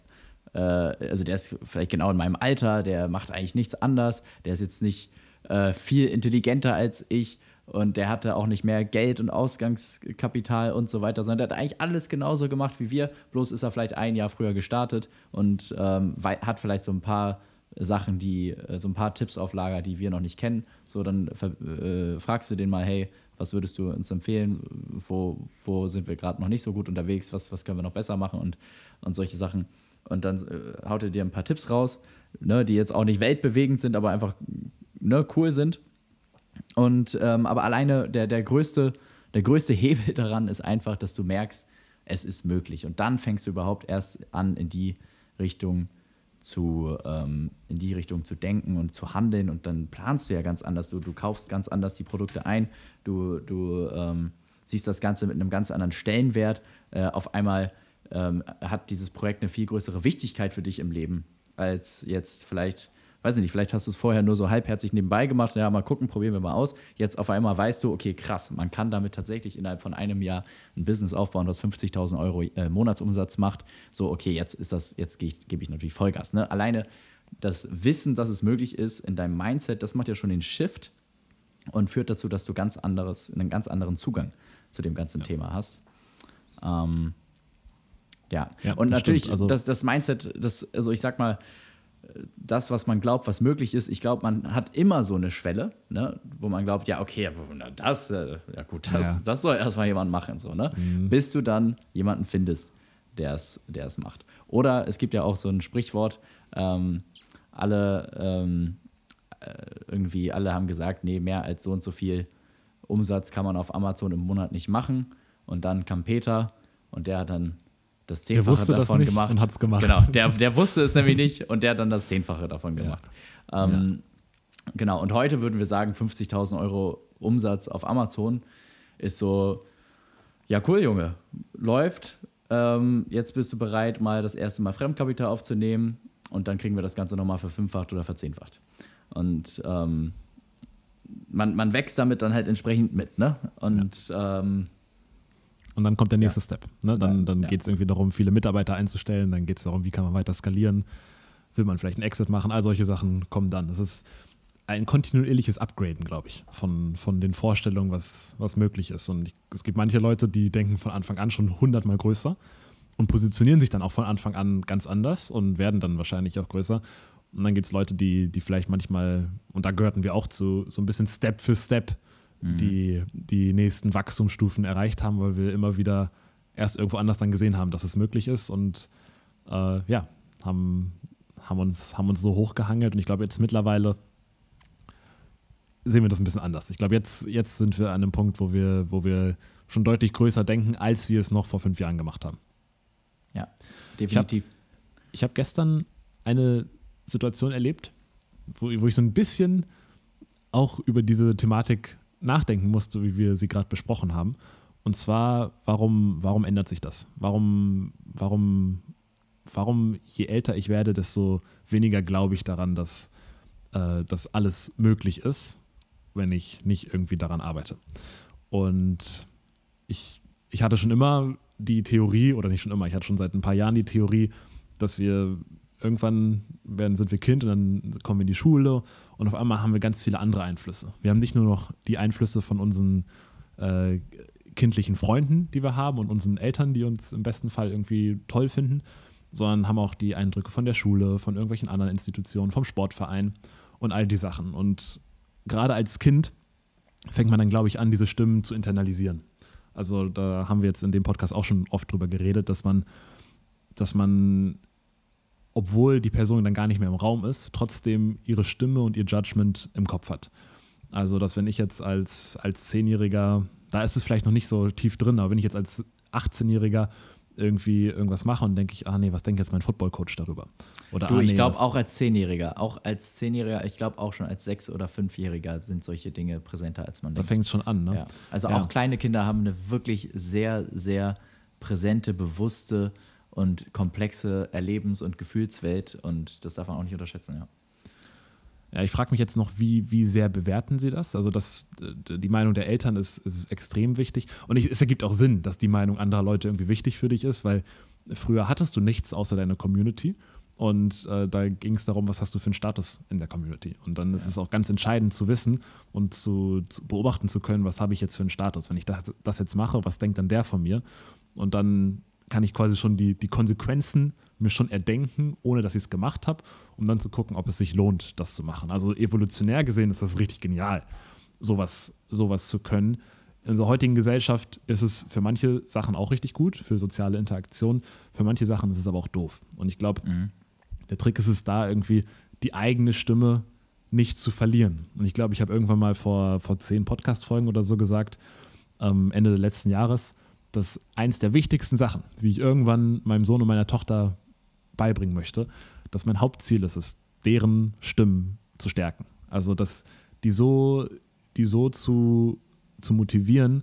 äh, also der ist vielleicht genau in meinem Alter, der macht eigentlich nichts anders, der ist jetzt nicht äh, viel intelligenter als ich und der hatte auch nicht mehr Geld und Ausgangskapital und so weiter, sondern der hat eigentlich alles genauso gemacht wie wir. Bloß ist er vielleicht ein Jahr früher gestartet und ähm, hat vielleicht so ein paar Sachen, die, äh, so ein paar Tipps auf Lager, die wir noch nicht kennen. So, dann äh, fragst du den mal, hey, was würdest du uns empfehlen? Wo, wo sind wir gerade noch nicht so gut unterwegs? Was, was können wir noch besser machen? Und, und solche Sachen. Und dann äh, haut er dir ein paar Tipps raus, ne, die jetzt auch nicht weltbewegend sind, aber einfach ne, cool sind. Und ähm, aber alleine der, der, größte, der größte *laughs* Hebel daran ist einfach, dass du merkst, es ist möglich. Und dann fängst du überhaupt erst an, in die Richtung zu, ähm, in die Richtung zu denken und zu handeln. Und dann planst du ja ganz anders. Du, du kaufst ganz anders die Produkte ein. Du, du ähm, siehst das Ganze mit einem ganz anderen Stellenwert. Äh, auf einmal ähm, hat dieses Projekt eine viel größere Wichtigkeit für dich im Leben, als jetzt vielleicht weiß ich nicht, vielleicht hast du es vorher nur so halbherzig nebenbei gemacht, ja, mal gucken, probieren wir mal aus. Jetzt auf einmal weißt du, okay, krass, man kann damit tatsächlich innerhalb von einem Jahr ein Business aufbauen, das 50.000 Euro äh, Monatsumsatz macht. So, okay, jetzt ist das, jetzt gebe ich natürlich Vollgas. Ne? Alleine das Wissen, dass es möglich ist in deinem Mindset, das macht ja schon den Shift und führt dazu, dass du ganz anderes, einen ganz anderen Zugang zu dem ganzen ja. Thema hast. Ähm, ja. ja. und natürlich, also das, das Mindset, das, also ich sag mal, das, was man glaubt, was möglich ist, ich glaube, man hat immer so eine Schwelle, ne, wo man glaubt, ja, okay, das, äh, ja gut, das, ja. das soll erstmal jemand machen, so, ne? Mhm. Bis du dann jemanden findest, der es macht. Oder es gibt ja auch so ein Sprichwort, ähm, alle ähm, äh, irgendwie, alle haben gesagt, nee, mehr als so und so viel Umsatz kann man auf Amazon im Monat nicht machen. Und dann kam Peter und der hat dann das Zehnfache der wusste davon das nicht gemacht. Und hat's gemacht. Genau, der, der wusste es nämlich nicht und der hat dann das Zehnfache davon gemacht. Ja. Ähm, ja. Genau, und heute würden wir sagen, 50.000 Euro Umsatz auf Amazon ist so, ja cool, Junge, läuft. Ähm, jetzt bist du bereit, mal das erste Mal Fremdkapital aufzunehmen und dann kriegen wir das Ganze nochmal verfünffacht oder verzehnfacht. Und ähm, man, man wächst damit dann halt entsprechend mit, ne? Und ja. ähm, und dann kommt der nächste ja. Step. Ne? Dann, dann ja. geht es irgendwie darum, viele Mitarbeiter einzustellen, dann geht es darum, wie kann man weiter skalieren, will man vielleicht einen Exit machen, all solche Sachen kommen dann. Das ist ein kontinuierliches Upgraden, glaube ich, von, von den Vorstellungen, was, was möglich ist. Und ich, es gibt manche Leute, die denken von Anfang an schon hundertmal größer und positionieren sich dann auch von Anfang an ganz anders und werden dann wahrscheinlich auch größer. Und dann gibt es Leute, die, die vielleicht manchmal, und da gehörten wir auch zu, so ein bisschen Step für Step Mhm. die die nächsten Wachstumsstufen erreicht haben, weil wir immer wieder erst irgendwo anders dann gesehen haben, dass es möglich ist und äh, ja, haben, haben, uns, haben uns so hochgehangelt und ich glaube jetzt mittlerweile sehen wir das ein bisschen anders. Ich glaube, jetzt, jetzt sind wir an einem Punkt, wo wir, wo wir schon deutlich größer denken, als wir es noch vor fünf Jahren gemacht haben. Ja, definitiv. Ich habe hab gestern eine Situation erlebt, wo, wo ich so ein bisschen auch über diese Thematik nachdenken musste, wie wir sie gerade besprochen haben. Und zwar, warum, warum ändert sich das? Warum, warum, warum, je älter ich werde, desto weniger glaube ich daran, dass, äh, dass alles möglich ist, wenn ich nicht irgendwie daran arbeite. Und ich, ich hatte schon immer die Theorie, oder nicht schon immer, ich hatte schon seit ein paar Jahren die Theorie, dass wir irgendwann werden, sind wir Kind und dann kommen wir in die Schule und auf einmal haben wir ganz viele andere Einflüsse. Wir haben nicht nur noch die Einflüsse von unseren äh, kindlichen Freunden, die wir haben und unseren Eltern, die uns im besten Fall irgendwie toll finden, sondern haben auch die Eindrücke von der Schule, von irgendwelchen anderen Institutionen, vom Sportverein und all die Sachen. Und gerade als Kind fängt man dann, glaube ich, an, diese Stimmen zu internalisieren. Also da haben wir jetzt in dem Podcast auch schon oft drüber geredet, dass man, dass man obwohl die Person dann gar nicht mehr im Raum ist, trotzdem ihre Stimme und ihr Judgment im Kopf hat. Also, dass wenn ich jetzt als, als Zehnjähriger Da ist es vielleicht noch nicht so tief drin, aber wenn ich jetzt als 18-Jähriger irgendwie irgendwas mache und denke ich, ah nee, was denkt jetzt mein Footballcoach darüber? Oder, du, ah, nee, ich glaube auch als Zehnjähriger, auch als Zehnjähriger, ich glaube auch schon als Sechs- oder Fünfjähriger sind solche Dinge präsenter, als man da denkt. Da fängt es schon an, ne? Ja. Also ja. auch kleine Kinder haben eine wirklich sehr, sehr präsente, bewusste und komplexe Erlebens- und Gefühlswelt und das darf man auch nicht unterschätzen, ja. Ja, ich frage mich jetzt noch, wie, wie sehr bewerten Sie das? Also, das, die Meinung der Eltern ist, ist extrem wichtig. Und ich, es ergibt auch Sinn, dass die Meinung anderer Leute irgendwie wichtig für dich ist, weil früher hattest du nichts außer deiner Community. Und äh, da ging es darum, was hast du für einen Status in der Community. Und dann ja. ist es auch ganz entscheidend zu wissen und zu, zu beobachten zu können, was habe ich jetzt für einen Status. Wenn ich das, das jetzt mache, was denkt dann der von mir? Und dann kann ich quasi schon die, die Konsequenzen mir schon erdenken, ohne dass ich es gemacht habe, um dann zu gucken, ob es sich lohnt, das zu machen. Also evolutionär gesehen ist das richtig genial, sowas, sowas zu können. In unserer heutigen Gesellschaft ist es für manche Sachen auch richtig gut, für soziale Interaktion. Für manche Sachen ist es aber auch doof. Und ich glaube, mhm. der Trick ist es da irgendwie, die eigene Stimme nicht zu verlieren. Und ich glaube, ich habe irgendwann mal vor, vor zehn Podcast-Folgen oder so gesagt, ähm, Ende des letzten Jahres, dass eins der wichtigsten Sachen, wie ich irgendwann meinem Sohn und meiner Tochter beibringen möchte, dass mein Hauptziel ist es, deren Stimmen zu stärken. Also dass die so, die so zu, zu motivieren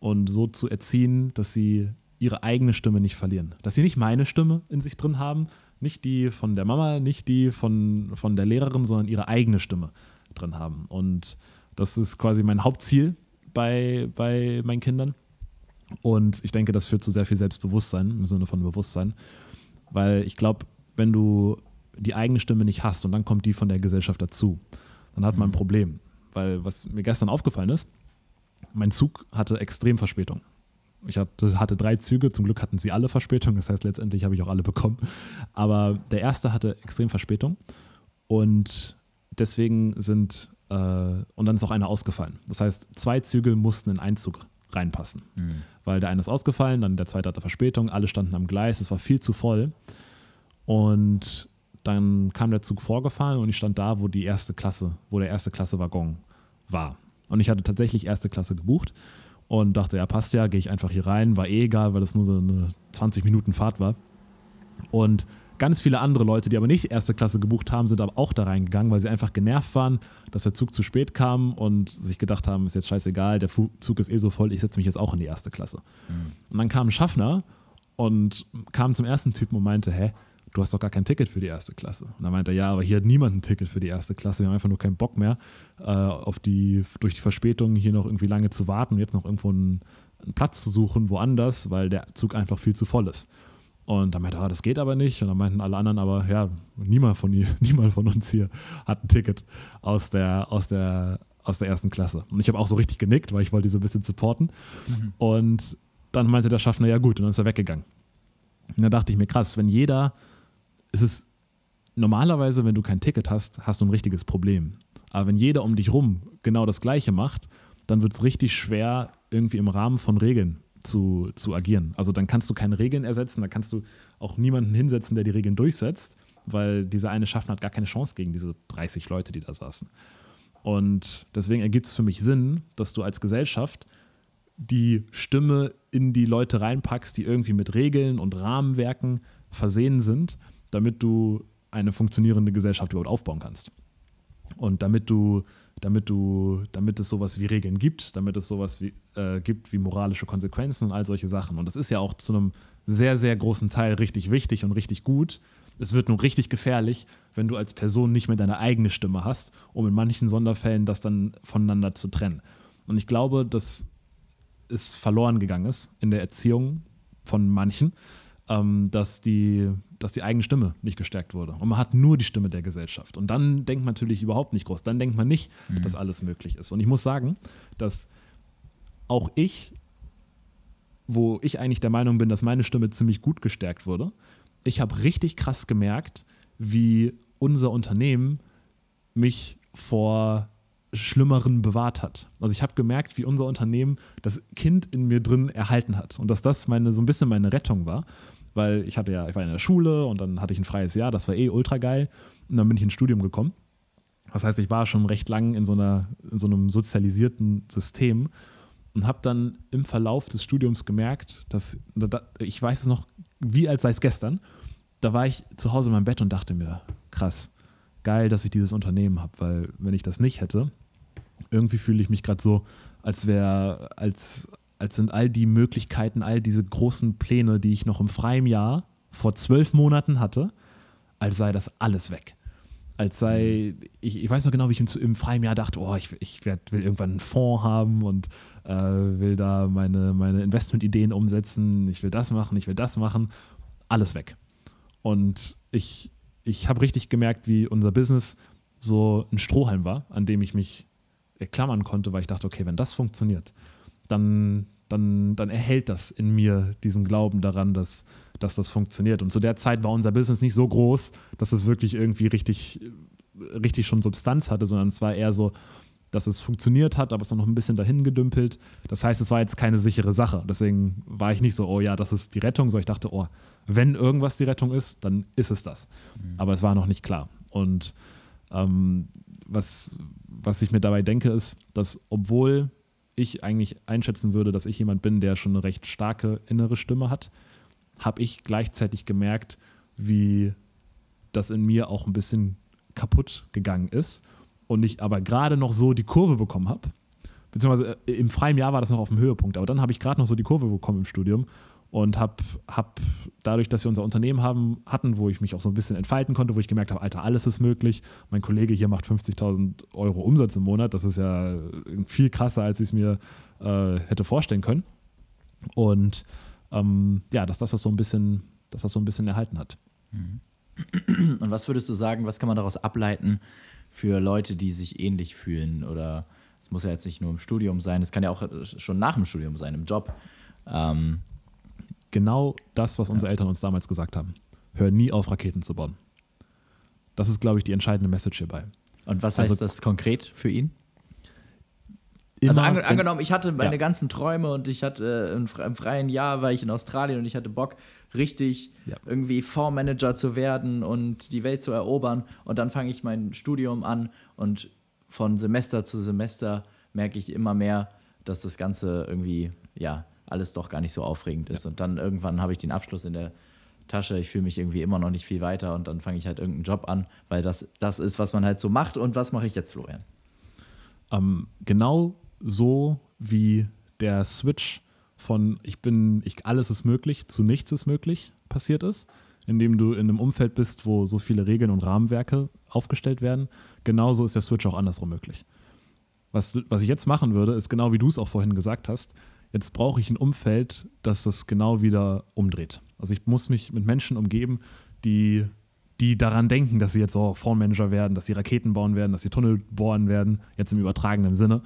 und so zu erziehen, dass sie ihre eigene Stimme nicht verlieren. Dass sie nicht meine Stimme in sich drin haben, nicht die von der Mama, nicht die von, von der Lehrerin, sondern ihre eigene Stimme drin haben. Und das ist quasi mein Hauptziel bei, bei meinen Kindern. Und ich denke, das führt zu sehr viel Selbstbewusstsein im Sinne von Bewusstsein. Weil ich glaube, wenn du die eigene Stimme nicht hast und dann kommt die von der Gesellschaft dazu, dann hat man ein mhm. Problem. Weil was mir gestern aufgefallen ist, mein Zug hatte extrem Verspätung. Ich hatte, hatte drei Züge, zum Glück hatten sie alle Verspätung, das heißt letztendlich habe ich auch alle bekommen. Aber der erste hatte extrem Verspätung und deswegen sind, äh, und dann ist auch einer ausgefallen. Das heißt, zwei Züge mussten in einen Zug reinpassen. Mhm. Weil der eine ist ausgefallen, dann der zweite hatte Verspätung, alle standen am Gleis, es war viel zu voll. Und dann kam der Zug vorgefahren und ich stand da, wo die erste Klasse, wo der erste Klasse Waggon war. Und ich hatte tatsächlich erste Klasse gebucht und dachte, ja, passt ja, gehe ich einfach hier rein, war eh egal, weil das nur so eine 20 Minuten Fahrt war. Und Ganz viele andere Leute, die aber nicht erste Klasse gebucht haben, sind aber auch da reingegangen, weil sie einfach genervt waren, dass der Zug zu spät kam und sich gedacht haben, ist jetzt scheißegal, der Zug ist eh so voll, ich setze mich jetzt auch in die erste Klasse. Mhm. Und dann kam ein Schaffner und kam zum ersten Typen und meinte, hä, du hast doch gar kein Ticket für die erste Klasse. Und dann meinte er, ja, aber hier hat niemand ein Ticket für die erste Klasse. Wir haben einfach nur keinen Bock mehr, äh, auf die, durch die Verspätung hier noch irgendwie lange zu warten und jetzt noch irgendwo einen, einen Platz zu suchen woanders, weil der Zug einfach viel zu voll ist. Und dann meinte er, ah, das geht aber nicht. Und dann meinten alle anderen aber, ja, niemand von, *laughs* niemand von uns hier hat ein Ticket aus der, aus der, aus der ersten Klasse. Und ich habe auch so richtig genickt, weil ich wollte die so ein bisschen supporten. Mhm. Und dann meinte der Schaffner, ja gut, und dann ist er weggegangen. Und dann dachte ich mir, krass, wenn jeder, es ist normalerweise, wenn du kein Ticket hast, hast du ein richtiges Problem. Aber wenn jeder um dich rum genau das Gleiche macht, dann wird es richtig schwer, irgendwie im Rahmen von Regeln zu, zu agieren. Also dann kannst du keine Regeln ersetzen, da kannst du auch niemanden hinsetzen, der die Regeln durchsetzt, weil dieser eine Schaffner hat gar keine Chance gegen diese 30 Leute, die da saßen. Und deswegen ergibt es für mich Sinn, dass du als Gesellschaft die Stimme in die Leute reinpackst, die irgendwie mit Regeln und Rahmenwerken versehen sind, damit du eine funktionierende Gesellschaft überhaupt aufbauen kannst. Und damit du damit du, damit es sowas wie Regeln gibt, damit es sowas wie, äh, gibt wie moralische Konsequenzen und all solche Sachen. Und das ist ja auch zu einem sehr, sehr großen Teil richtig wichtig und richtig gut. Es wird nur richtig gefährlich, wenn du als Person nicht mehr deine eigene Stimme hast, um in manchen Sonderfällen das dann voneinander zu trennen. Und ich glaube, dass es verloren gegangen ist in der Erziehung von manchen, ähm, dass die dass die eigene Stimme nicht gestärkt wurde. Und man hat nur die Stimme der Gesellschaft. Und dann denkt man natürlich überhaupt nicht groß. Dann denkt man nicht, mhm. dass alles möglich ist. Und ich muss sagen, dass auch ich, wo ich eigentlich der Meinung bin, dass meine Stimme ziemlich gut gestärkt wurde, ich habe richtig krass gemerkt, wie unser Unternehmen mich vor Schlimmeren bewahrt hat. Also ich habe gemerkt, wie unser Unternehmen das Kind in mir drin erhalten hat und dass das meine so ein bisschen meine Rettung war weil ich hatte ja, ich war in der Schule und dann hatte ich ein freies Jahr, das war eh ultra geil. Und dann bin ich ins Studium gekommen. Das heißt, ich war schon recht lang in so, einer, in so einem sozialisierten System. Und habe dann im Verlauf des Studiums gemerkt, dass ich weiß es noch, wie als sei es gestern, da war ich zu Hause in meinem Bett und dachte mir, krass, geil, dass ich dieses Unternehmen habe, weil wenn ich das nicht hätte, irgendwie fühle ich mich gerade so, als wäre, als, als sind all die Möglichkeiten, all diese großen Pläne, die ich noch im freien Jahr vor zwölf Monaten hatte, als sei das alles weg. Als sei, ich, ich weiß noch genau, wie ich im, im freien Jahr dachte, oh, ich, ich werd, will irgendwann einen Fonds haben und äh, will da meine, meine Investmentideen umsetzen, ich will das machen, ich will das machen. Alles weg. Und ich, ich habe richtig gemerkt, wie unser Business so ein Strohhalm war, an dem ich mich klammern konnte, weil ich dachte, okay, wenn das funktioniert, dann, dann, dann erhält das in mir diesen Glauben daran, dass, dass das funktioniert. Und zu der Zeit war unser Business nicht so groß, dass es wirklich irgendwie richtig, richtig schon Substanz hatte, sondern es war eher so, dass es funktioniert hat, aber es noch ein bisschen dahin gedümpelt. Das heißt, es war jetzt keine sichere Sache. Deswegen war ich nicht so, oh ja, das ist die Rettung, sondern ich dachte, oh, wenn irgendwas die Rettung ist, dann ist es das. Mhm. Aber es war noch nicht klar. Und ähm, was, was ich mir dabei denke, ist, dass obwohl ich eigentlich einschätzen würde, dass ich jemand bin, der schon eine recht starke innere Stimme hat, habe ich gleichzeitig gemerkt, wie das in mir auch ein bisschen kaputt gegangen ist und ich aber gerade noch so die Kurve bekommen habe. Beziehungsweise äh, im freien Jahr war das noch auf dem Höhepunkt, aber dann habe ich gerade noch so die Kurve bekommen im Studium und habe hab dadurch, dass wir unser Unternehmen haben, hatten, wo ich mich auch so ein bisschen entfalten konnte, wo ich gemerkt habe, Alter, alles ist möglich. Mein Kollege hier macht 50.000 Euro Umsatz im Monat. Das ist ja viel krasser, als ich es mir äh, hätte vorstellen können. Und ähm, ja, dass das, das so ein bisschen, dass das so ein bisschen erhalten hat. Mhm. Und was würdest du sagen, was kann man daraus ableiten für Leute, die sich ähnlich fühlen? Oder es muss ja jetzt nicht nur im Studium sein, es kann ja auch schon nach dem Studium sein, im Job. Ähm, genau das, was unsere Eltern uns damals gesagt haben. Hör nie auf, Raketen zu bauen. Das ist, glaube ich, die entscheidende Message hierbei. Und was heißt also, das konkret für ihn? also an, angenommen, ich hatte meine ja. ganzen Träume und ich hatte äh, im, im, freien Jahr war ich in Australien und ich hatte Bock, richtig ja. irgendwie Fondsmanager zu werden und die Welt zu erobern. Und dann fange ich mein Studium an und von Semester zu Semester merke ich immer mehr, dass das Ganze irgendwie, ja, alles doch gar nicht so aufregend ist. Ja. Und dann irgendwann habe ich den Abschluss in der Tasche, ich fühle mich irgendwie immer noch nicht viel weiter und dann fange ich halt irgendeinen Job an, weil das das ist, was man halt so macht. Und was mache ich jetzt, Florian? Ähm, genau so wie der Switch von ich bin, ich, alles ist möglich zu nichts ist möglich passiert ist, indem du in einem Umfeld bist, wo so viele Regeln und Rahmenwerke aufgestellt werden. Genauso ist der Switch auch andersrum möglich. Was, was ich jetzt machen würde, ist genau wie du es auch vorhin gesagt hast, jetzt brauche ich ein Umfeld, das das genau wieder umdreht. Also ich muss mich mit Menschen umgeben, die, die daran denken, dass sie jetzt auch Fondsmanager werden, dass sie Raketen bauen werden, dass sie Tunnel bohren werden, jetzt im übertragenen Sinne,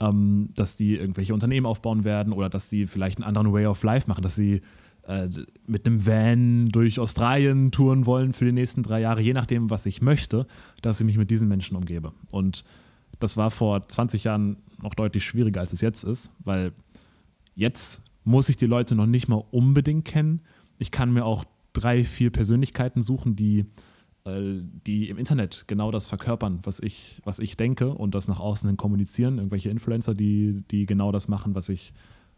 ähm, dass die irgendwelche Unternehmen aufbauen werden oder dass sie vielleicht einen anderen Way of Life machen, dass sie äh, mit einem Van durch Australien touren wollen für die nächsten drei Jahre, je nachdem, was ich möchte, dass ich mich mit diesen Menschen umgebe. Und das war vor 20 Jahren noch deutlich schwieriger, als es jetzt ist, weil Jetzt muss ich die Leute noch nicht mal unbedingt kennen. Ich kann mir auch drei, vier Persönlichkeiten suchen, die, äh, die im Internet genau das verkörpern, was ich, was ich denke und das nach außen hin kommunizieren. Irgendwelche Influencer, die, die genau das machen, was ich,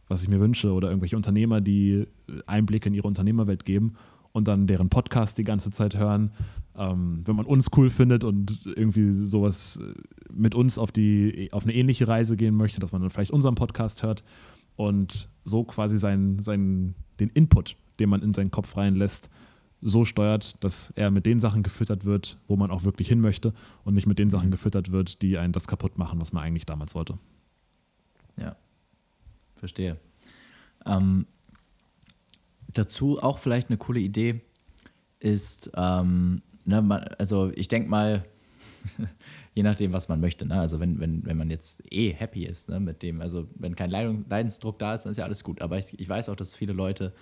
was ich mir wünsche. Oder irgendwelche Unternehmer, die Einblicke in ihre Unternehmerwelt geben und dann deren Podcast die ganze Zeit hören. Ähm, wenn man uns cool findet und irgendwie sowas mit uns auf, die, auf eine ähnliche Reise gehen möchte, dass man dann vielleicht unseren Podcast hört und so quasi seinen, seinen, den Input, den man in seinen Kopf reinlässt, so steuert, dass er mit den Sachen gefüttert wird, wo man auch wirklich hin möchte und nicht mit den Sachen gefüttert wird, die einen das kaputt machen, was man eigentlich damals wollte. Ja, verstehe. Ähm, dazu auch vielleicht eine coole Idee ist, ähm, ne, man, also ich denke mal, *laughs* je nachdem, was man möchte. Ne? Also wenn, wenn, wenn man jetzt eh happy ist ne, mit dem, also wenn kein Leidensdruck da ist, dann ist ja alles gut. Aber ich, ich weiß auch, dass viele Leute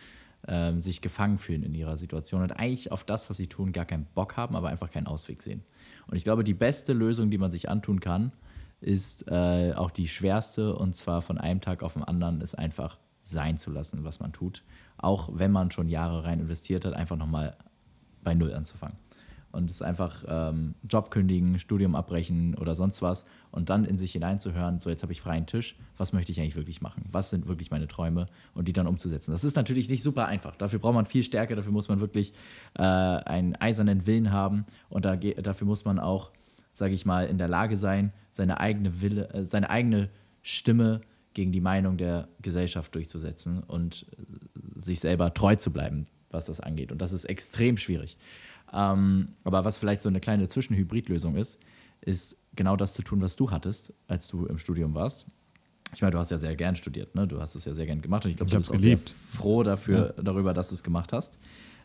ähm, sich gefangen fühlen in ihrer Situation und eigentlich auf das, was sie tun, gar keinen Bock haben, aber einfach keinen Ausweg sehen. Und ich glaube, die beste Lösung, die man sich antun kann, ist äh, auch die schwerste und zwar von einem Tag auf den anderen, ist einfach sein zu lassen, was man tut. Auch wenn man schon Jahre rein investiert hat, einfach nochmal bei Null anzufangen. Und es einfach ähm, Job kündigen, Studium abbrechen oder sonst was und dann in sich hineinzuhören, so jetzt habe ich freien Tisch, was möchte ich eigentlich wirklich machen? Was sind wirklich meine Träume und die dann umzusetzen? Das ist natürlich nicht super einfach. Dafür braucht man viel Stärke, dafür muss man wirklich äh, einen eisernen Willen haben und da, dafür muss man auch, sage ich mal, in der Lage sein, seine eigene Wille, äh, seine eigene Stimme gegen die Meinung der Gesellschaft durchzusetzen und äh, sich selber treu zu bleiben, was das angeht. Und das ist extrem schwierig. Ähm, aber was vielleicht so eine kleine Zwischenhybridlösung ist, ist genau das zu tun, was du hattest, als du im Studium warst. Ich meine, du hast ja sehr gern studiert, ne? Du hast es ja sehr gern gemacht und ich glaube, du bist auch sehr froh dafür, ja. darüber, dass du es gemacht hast.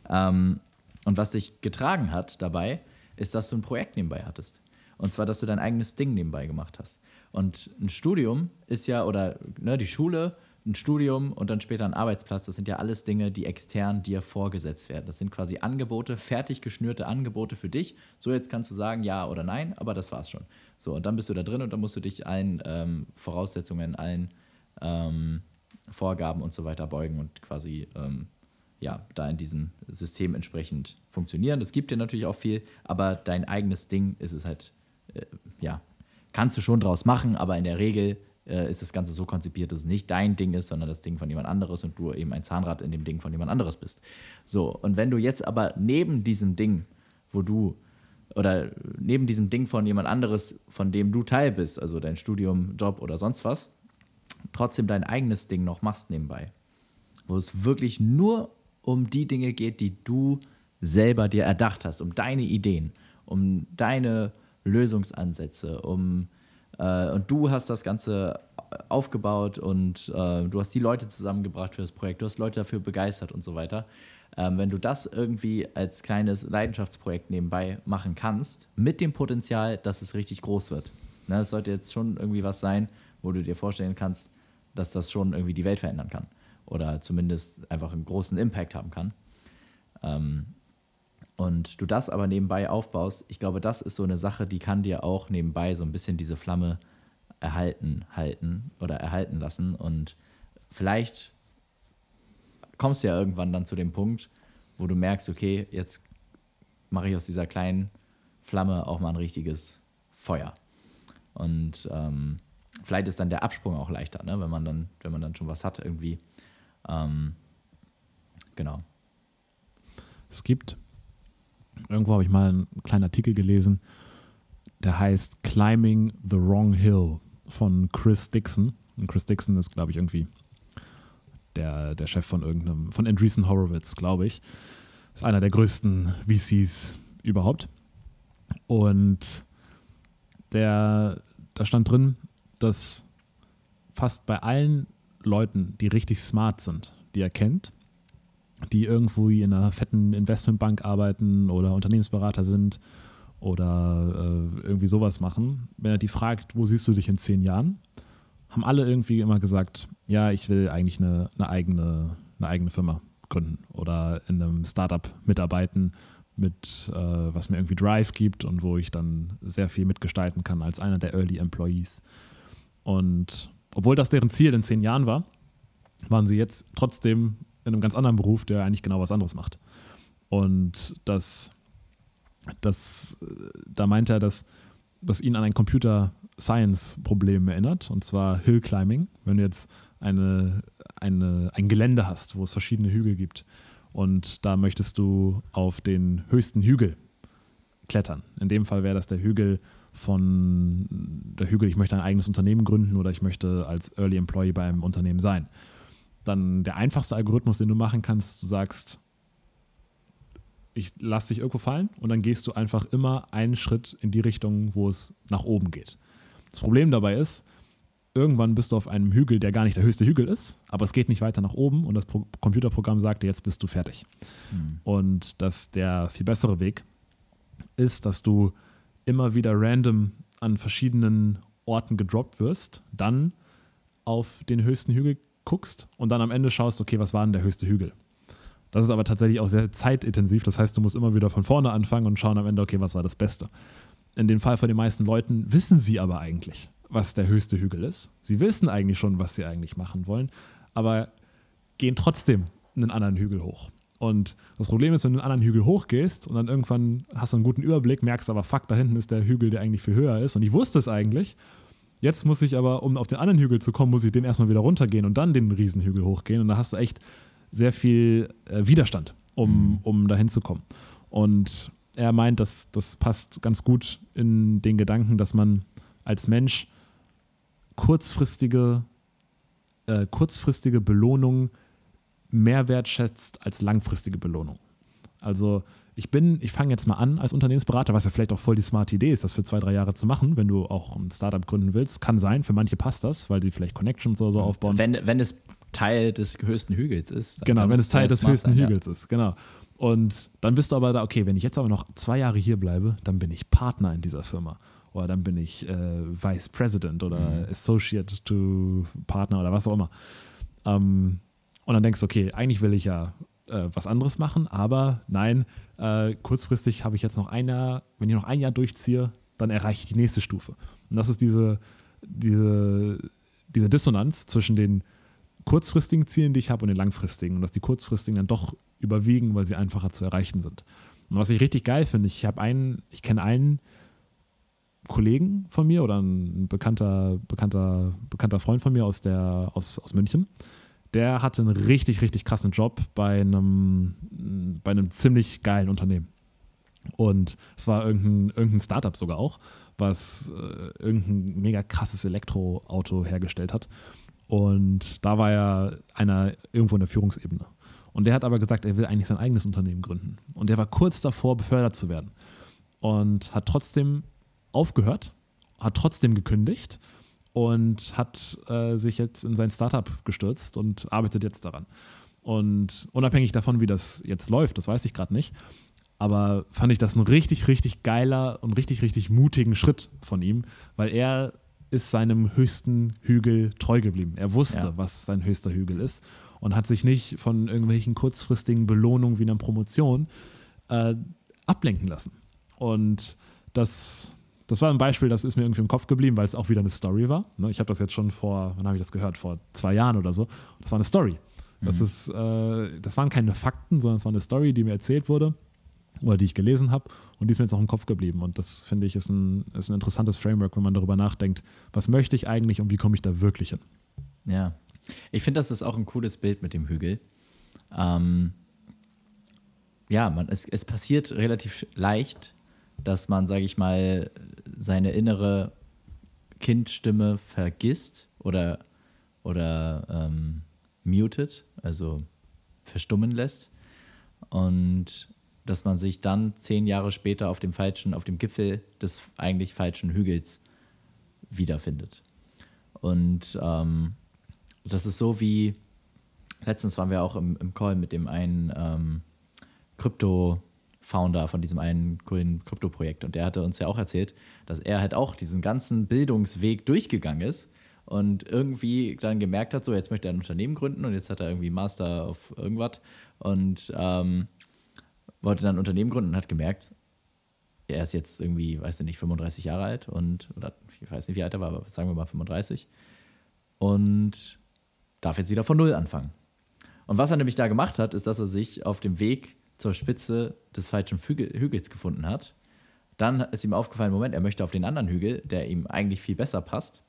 Ähm, und was dich getragen hat dabei, ist, dass du ein Projekt nebenbei hattest. Und zwar, dass du dein eigenes Ding nebenbei gemacht hast. Und ein Studium ist ja, oder ne, die Schule ein Studium und dann später ein Arbeitsplatz, das sind ja alles Dinge, die extern dir vorgesetzt werden. Das sind quasi Angebote, fertig geschnürte Angebote für dich. So, jetzt kannst du sagen ja oder nein, aber das war's schon. So, und dann bist du da drin und dann musst du dich allen ähm, Voraussetzungen, allen ähm, Vorgaben und so weiter beugen und quasi ähm, ja, da in diesem System entsprechend funktionieren. Das gibt dir natürlich auch viel, aber dein eigenes Ding ist es halt, äh, ja, kannst du schon draus machen, aber in der Regel äh, ist das Ganze so konzipiert, dass es nicht dein Ding ist, sondern das Ding von jemand anderes und du eben ein Zahnrad in dem Ding von jemand anderes bist. So, und wenn du jetzt aber neben diesem Ding, wo du oder neben diesem Ding von jemand anderes, von dem du Teil bist, also dein Studium, Job oder sonst was, trotzdem dein eigenes Ding noch machst nebenbei, wo es wirklich nur um die Dinge geht, die du selber dir erdacht hast, um deine Ideen, um deine Lösungsansätze, um äh, und du hast das Ganze aufgebaut und äh, du hast die Leute zusammengebracht für das Projekt, du hast Leute dafür begeistert und so weiter. Ähm, wenn du das irgendwie als kleines Leidenschaftsprojekt nebenbei machen kannst, mit dem Potenzial, dass es richtig groß wird. Ne, das sollte jetzt schon irgendwie was sein, wo du dir vorstellen kannst, dass das schon irgendwie die Welt verändern kann. Oder zumindest einfach einen großen Impact haben kann. Ähm, und du das aber nebenbei aufbaust, ich glaube, das ist so eine Sache, die kann dir auch nebenbei so ein bisschen diese Flamme erhalten halten oder erhalten lassen. Und vielleicht kommst du ja irgendwann dann zu dem Punkt, wo du merkst, okay, jetzt mache ich aus dieser kleinen Flamme auch mal ein richtiges Feuer. Und ähm, vielleicht ist dann der Absprung auch leichter, ne? wenn man dann, wenn man dann schon was hat irgendwie. Ähm, genau. Es gibt irgendwo habe ich mal einen kleinen Artikel gelesen, der heißt Climbing the Wrong Hill von Chris Dixon. Und Chris Dixon ist, glaube ich, irgendwie der, der Chef von irgendeinem, von Andreessen Horowitz, glaube ich. Ist einer der größten VCs überhaupt. Und der, da stand drin, dass fast bei allen Leuten, die richtig smart sind, die er kennt, die irgendwo in einer fetten Investmentbank arbeiten oder Unternehmensberater sind oder äh, irgendwie sowas machen, wenn er die fragt, wo siehst du dich in zehn Jahren, haben alle irgendwie immer gesagt, ja, ich will eigentlich eine, eine, eigene, eine eigene Firma gründen oder in einem Startup mitarbeiten, mit, äh, was mir irgendwie Drive gibt und wo ich dann sehr viel mitgestalten kann als einer der Early Employees. Und obwohl das deren Ziel in zehn Jahren war, waren sie jetzt trotzdem in einem ganz anderen Beruf, der eigentlich genau was anderes macht. Und das, das, da meint er, dass das ihn an ein Computer Science Problem erinnert, und zwar Hill Climbing. Wenn du jetzt eine, eine, ein Gelände hast, wo es verschiedene Hügel gibt und da möchtest du auf den höchsten Hügel klettern. In dem Fall wäre das der Hügel von der Hügel, ich möchte ein eigenes Unternehmen gründen oder ich möchte als Early Employee bei einem Unternehmen sein dann der einfachste Algorithmus, den du machen kannst, du sagst, ich lasse dich irgendwo fallen und dann gehst du einfach immer einen Schritt in die Richtung, wo es nach oben geht. Das Problem dabei ist, irgendwann bist du auf einem Hügel, der gar nicht der höchste Hügel ist, aber es geht nicht weiter nach oben und das Pro Computerprogramm sagt dir, jetzt bist du fertig. Mhm. Und dass der viel bessere Weg ist, dass du immer wieder random an verschiedenen Orten gedroppt wirst, dann auf den höchsten Hügel guckst und dann am Ende schaust, okay, was war denn der höchste Hügel? Das ist aber tatsächlich auch sehr zeitintensiv. Das heißt, du musst immer wieder von vorne anfangen und schauen am Ende, okay, was war das Beste? In dem Fall von den meisten Leuten wissen sie aber eigentlich, was der höchste Hügel ist. Sie wissen eigentlich schon, was sie eigentlich machen wollen, aber gehen trotzdem einen anderen Hügel hoch. Und das Problem ist, wenn du einen anderen Hügel hochgehst und dann irgendwann hast du einen guten Überblick, merkst aber, fuck, da hinten ist der Hügel, der eigentlich viel höher ist. Und ich wusste es eigentlich. Jetzt muss ich aber, um auf den anderen Hügel zu kommen, muss ich den erstmal wieder runtergehen und dann den Riesenhügel hochgehen. Und da hast du echt sehr viel äh, Widerstand, um, mhm. um da hinzukommen. Und er meint, dass das passt ganz gut in den Gedanken, dass man als Mensch kurzfristige, äh, kurzfristige Belohnung mehr wertschätzt als langfristige Belohnung. Also ich bin, ich fange jetzt mal an als Unternehmensberater, was ja vielleicht auch voll die smarte Idee ist, das für zwei, drei Jahre zu machen, wenn du auch ein Startup gründen willst. Kann sein, für manche passt das, weil die vielleicht Connections oder so aufbauen. Wenn, wenn es Teil des höchsten Hügels ist. Genau, wenn es Teil des höchsten sein, Hügels ja. ist, genau. Und dann bist du aber da, okay, wenn ich jetzt aber noch zwei Jahre hier bleibe, dann bin ich Partner in dieser Firma. Oder dann bin ich äh, Vice President oder mhm. Associate to Partner oder was auch immer. Ähm, und dann denkst du, okay, eigentlich will ich ja äh, was anderes machen, aber nein, äh, kurzfristig habe ich jetzt noch ein Jahr, wenn ich noch ein Jahr durchziehe, dann erreiche ich die nächste Stufe. Und das ist diese, diese, diese Dissonanz zwischen den kurzfristigen Zielen, die ich habe, und den langfristigen. Und dass die kurzfristigen dann doch überwiegen, weil sie einfacher zu erreichen sind. Und was ich richtig geil finde, ich habe einen, ich kenne einen Kollegen von mir oder ein bekannter, bekannter, bekannter Freund von mir aus, der, aus, aus München, der hatte einen richtig, richtig krassen Job bei einem, bei einem ziemlich geilen Unternehmen. Und es war irgendein, irgendein Startup sogar auch, was äh, irgendein mega krasses Elektroauto hergestellt hat. Und da war er einer irgendwo in der Führungsebene. Und der hat aber gesagt, er will eigentlich sein eigenes Unternehmen gründen. Und der war kurz davor, befördert zu werden. Und hat trotzdem aufgehört, hat trotzdem gekündigt und hat äh, sich jetzt in sein Startup gestürzt und arbeitet jetzt daran. Und unabhängig davon, wie das jetzt läuft, das weiß ich gerade nicht, aber fand ich das ein richtig, richtig geiler und richtig, richtig mutigen Schritt von ihm, weil er ist seinem höchsten Hügel treu geblieben. Er wusste, ja. was sein höchster Hügel ist und hat sich nicht von irgendwelchen kurzfristigen Belohnungen wie einer Promotion äh, ablenken lassen. Und das, das war ein Beispiel, das ist mir irgendwie im Kopf geblieben, weil es auch wieder eine Story war. Ne? Ich habe das jetzt schon vor, wann habe ich das gehört? Vor zwei Jahren oder so. Das war eine Story. Das, mhm. ist, äh, das waren keine Fakten, sondern es war eine Story, die mir erzählt wurde oder die ich gelesen habe und die ist mir jetzt auch im Kopf geblieben. Und das finde ich ist ein, ist ein interessantes Framework, wenn man darüber nachdenkt, was möchte ich eigentlich und wie komme ich da wirklich hin. Ja, ich finde, das ist auch ein cooles Bild mit dem Hügel. Ähm, ja, man, es, es passiert relativ leicht, dass man, sage ich mal, seine innere Kindstimme vergisst oder, oder ähm, mutet, also verstummen lässt. Und dass man sich dann zehn Jahre später auf dem falschen, auf dem Gipfel des eigentlich falschen Hügels wiederfindet. Und ähm, das ist so wie, letztens waren wir auch im, im Call mit dem einen ähm, Krypto-Founder von diesem einen grünen Krypto-Projekt und der hatte uns ja auch erzählt, dass er halt auch diesen ganzen Bildungsweg durchgegangen ist und irgendwie dann gemerkt hat, so jetzt möchte er ein Unternehmen gründen und jetzt hat er irgendwie Master auf irgendwas und ähm, wollte dann ein Unternehmen gründen und hat gemerkt, er ist jetzt irgendwie, weiß ich nicht, 35 Jahre alt und, oder ich weiß nicht, wie alt er war, aber sagen wir mal 35 und darf jetzt wieder von Null anfangen. Und was er nämlich da gemacht hat, ist, dass er sich auf dem Weg zur Spitze des falschen Hügels gefunden hat. Dann ist ihm aufgefallen, Moment, er möchte auf den anderen Hügel, der ihm eigentlich viel besser passt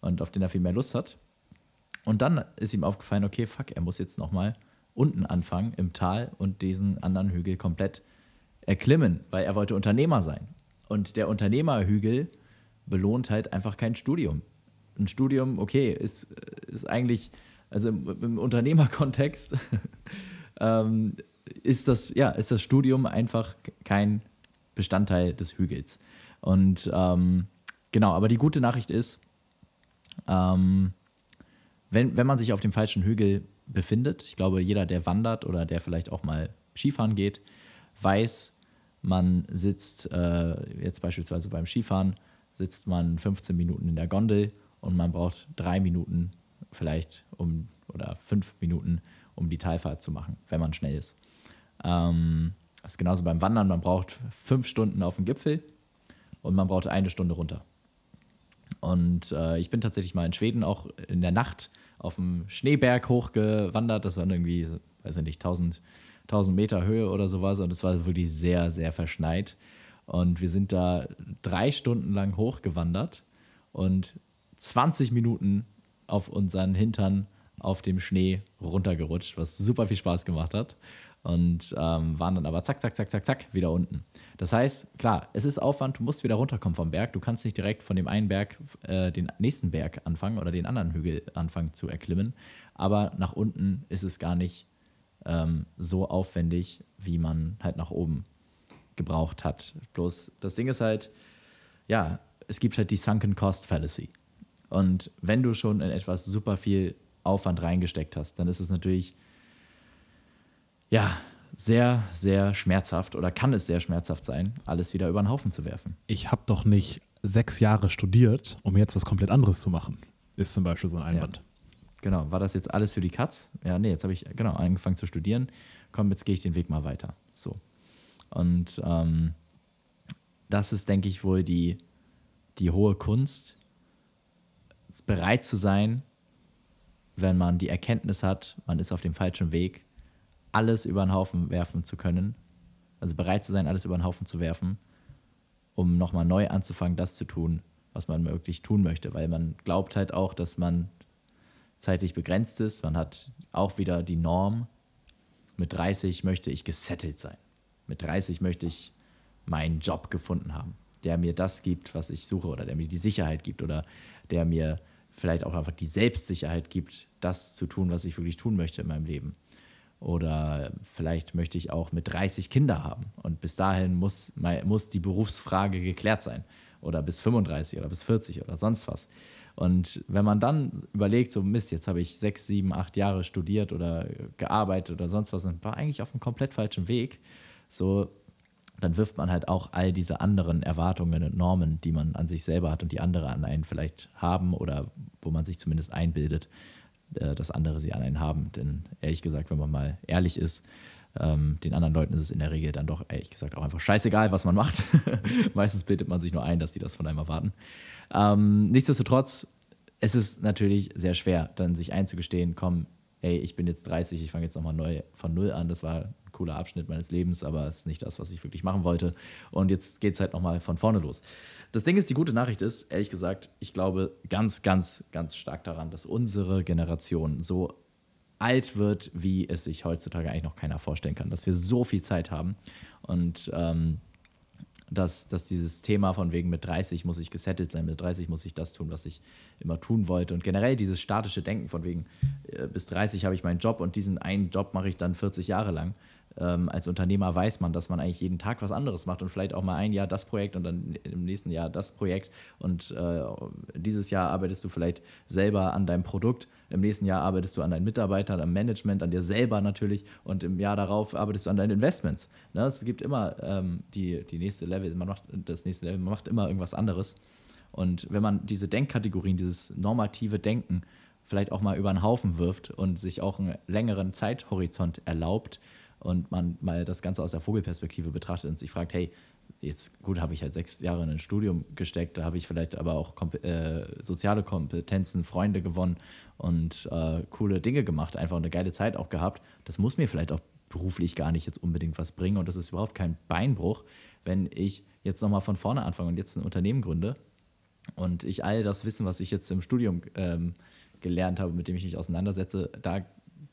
und auf den er viel mehr Lust hat. Und dann ist ihm aufgefallen, okay, fuck, er muss jetzt nochmal unten anfangen im Tal und diesen anderen Hügel komplett erklimmen, weil er wollte Unternehmer sein. Und der Unternehmerhügel belohnt halt einfach kein Studium. Ein Studium, okay, ist, ist eigentlich, also im, im Unternehmerkontext *laughs* ähm, ist, das, ja, ist das Studium einfach kein Bestandteil des Hügels. Und ähm, genau, aber die gute Nachricht ist, ähm, wenn, wenn man sich auf dem falschen Hügel befindet. Ich glaube, jeder, der wandert oder der vielleicht auch mal Skifahren geht, weiß, man sitzt äh, jetzt beispielsweise beim Skifahren, sitzt man 15 Minuten in der Gondel und man braucht drei Minuten vielleicht um oder fünf Minuten, um die Talfahrt zu machen, wenn man schnell ist. Ähm, das ist genauso beim Wandern, man braucht fünf Stunden auf dem Gipfel und man braucht eine Stunde runter. Und äh, ich bin tatsächlich mal in Schweden auch in der Nacht auf dem Schneeberg hochgewandert. Das waren irgendwie, weiß ich nicht, 1000, 1000 Meter Höhe oder sowas und es war wirklich sehr, sehr verschneit. Und wir sind da drei Stunden lang hochgewandert und 20 Minuten auf unseren Hintern auf dem Schnee runtergerutscht, was super viel Spaß gemacht hat. Und ähm, waren dann aber zack, zack, zack, zack, zack wieder unten. Das heißt, klar, es ist Aufwand, du musst wieder runterkommen vom Berg. Du kannst nicht direkt von dem einen Berg äh, den nächsten Berg anfangen oder den anderen Hügel anfangen zu erklimmen. Aber nach unten ist es gar nicht ähm, so aufwendig, wie man halt nach oben gebraucht hat. Bloß das Ding ist halt, ja, es gibt halt die Sunken Cost Fallacy. Und wenn du schon in etwas super viel Aufwand reingesteckt hast, dann ist es natürlich, ja, sehr, sehr schmerzhaft oder kann es sehr schmerzhaft sein, alles wieder über den Haufen zu werfen. Ich habe doch nicht sechs Jahre studiert, um jetzt was komplett anderes zu machen, ist zum Beispiel so ein Einwand. Ja. Genau, war das jetzt alles für die Katz? Ja, nee, jetzt habe ich genau angefangen zu studieren. Komm, jetzt gehe ich den Weg mal weiter. So. Und ähm, das ist, denke ich, wohl die, die hohe Kunst, bereit zu sein, wenn man die Erkenntnis hat, man ist auf dem falschen Weg, alles über den Haufen werfen zu können. Also bereit zu sein, alles über den Haufen zu werfen, um nochmal neu anzufangen, das zu tun, was man wirklich tun möchte. Weil man glaubt halt auch, dass man zeitlich begrenzt ist. Man hat auch wieder die Norm. Mit 30 möchte ich gesettelt sein. Mit 30 möchte ich meinen Job gefunden haben, der mir das gibt, was ich suche oder der mir die Sicherheit gibt oder der mir vielleicht auch einfach die Selbstsicherheit gibt, das zu tun, was ich wirklich tun möchte in meinem Leben. Oder vielleicht möchte ich auch mit 30 Kinder haben und bis dahin muss, muss die Berufsfrage geklärt sein. Oder bis 35 oder bis 40 oder sonst was. Und wenn man dann überlegt, so Mist, jetzt habe ich sechs, sieben, acht Jahre studiert oder gearbeitet oder sonst was und war eigentlich auf einem komplett falschen Weg, so dann wirft man halt auch all diese anderen Erwartungen und Normen, die man an sich selber hat und die andere an einen vielleicht haben oder wo man sich zumindest einbildet, dass andere sie an einen haben. Denn ehrlich gesagt, wenn man mal ehrlich ist, ähm, den anderen Leuten ist es in der Regel dann doch ehrlich gesagt auch einfach scheißegal, was man macht. *laughs* Meistens bildet man sich nur ein, dass die das von einem erwarten. Ähm, nichtsdestotrotz, es ist natürlich sehr schwer, dann sich einzugestehen, komm, ey, ich bin jetzt 30, ich fange jetzt nochmal neu von Null an. Das war cooler Abschnitt meines Lebens, aber es ist nicht das, was ich wirklich machen wollte. Und jetzt geht es halt nochmal von vorne los. Das Ding ist, die gute Nachricht ist, ehrlich gesagt, ich glaube ganz, ganz, ganz stark daran, dass unsere Generation so alt wird, wie es sich heutzutage eigentlich noch keiner vorstellen kann. Dass wir so viel Zeit haben und ähm, dass, dass dieses Thema von wegen mit 30 muss ich gesettelt sein, mit 30 muss ich das tun, was ich immer tun wollte. Und generell dieses statische Denken von wegen, äh, bis 30 habe ich meinen Job und diesen einen Job mache ich dann 40 Jahre lang ähm, als Unternehmer weiß man, dass man eigentlich jeden Tag was anderes macht und vielleicht auch mal ein Jahr das Projekt und dann im nächsten Jahr das Projekt und äh, dieses Jahr arbeitest du vielleicht selber an deinem Produkt, im nächsten Jahr arbeitest du an deinen Mitarbeitern, am Management, an dir selber natürlich und im Jahr darauf arbeitest du an deinen Investments. Ne? Es gibt immer ähm, die, die nächste Level, man macht das nächste Level, man macht immer irgendwas anderes. Und wenn man diese Denkkategorien, dieses normative Denken vielleicht auch mal über den Haufen wirft und sich auch einen längeren Zeithorizont erlaubt, und man mal das Ganze aus der Vogelperspektive betrachtet und sich fragt, hey, jetzt gut, habe ich halt sechs Jahre in ein Studium gesteckt, da habe ich vielleicht aber auch äh, soziale Kompetenzen, Freunde gewonnen und äh, coole Dinge gemacht, einfach eine geile Zeit auch gehabt. Das muss mir vielleicht auch beruflich gar nicht jetzt unbedingt was bringen und das ist überhaupt kein Beinbruch, wenn ich jetzt nochmal von vorne anfange und jetzt ein Unternehmen gründe und ich all das Wissen, was ich jetzt im Studium ähm, gelernt habe, mit dem ich mich auseinandersetze, da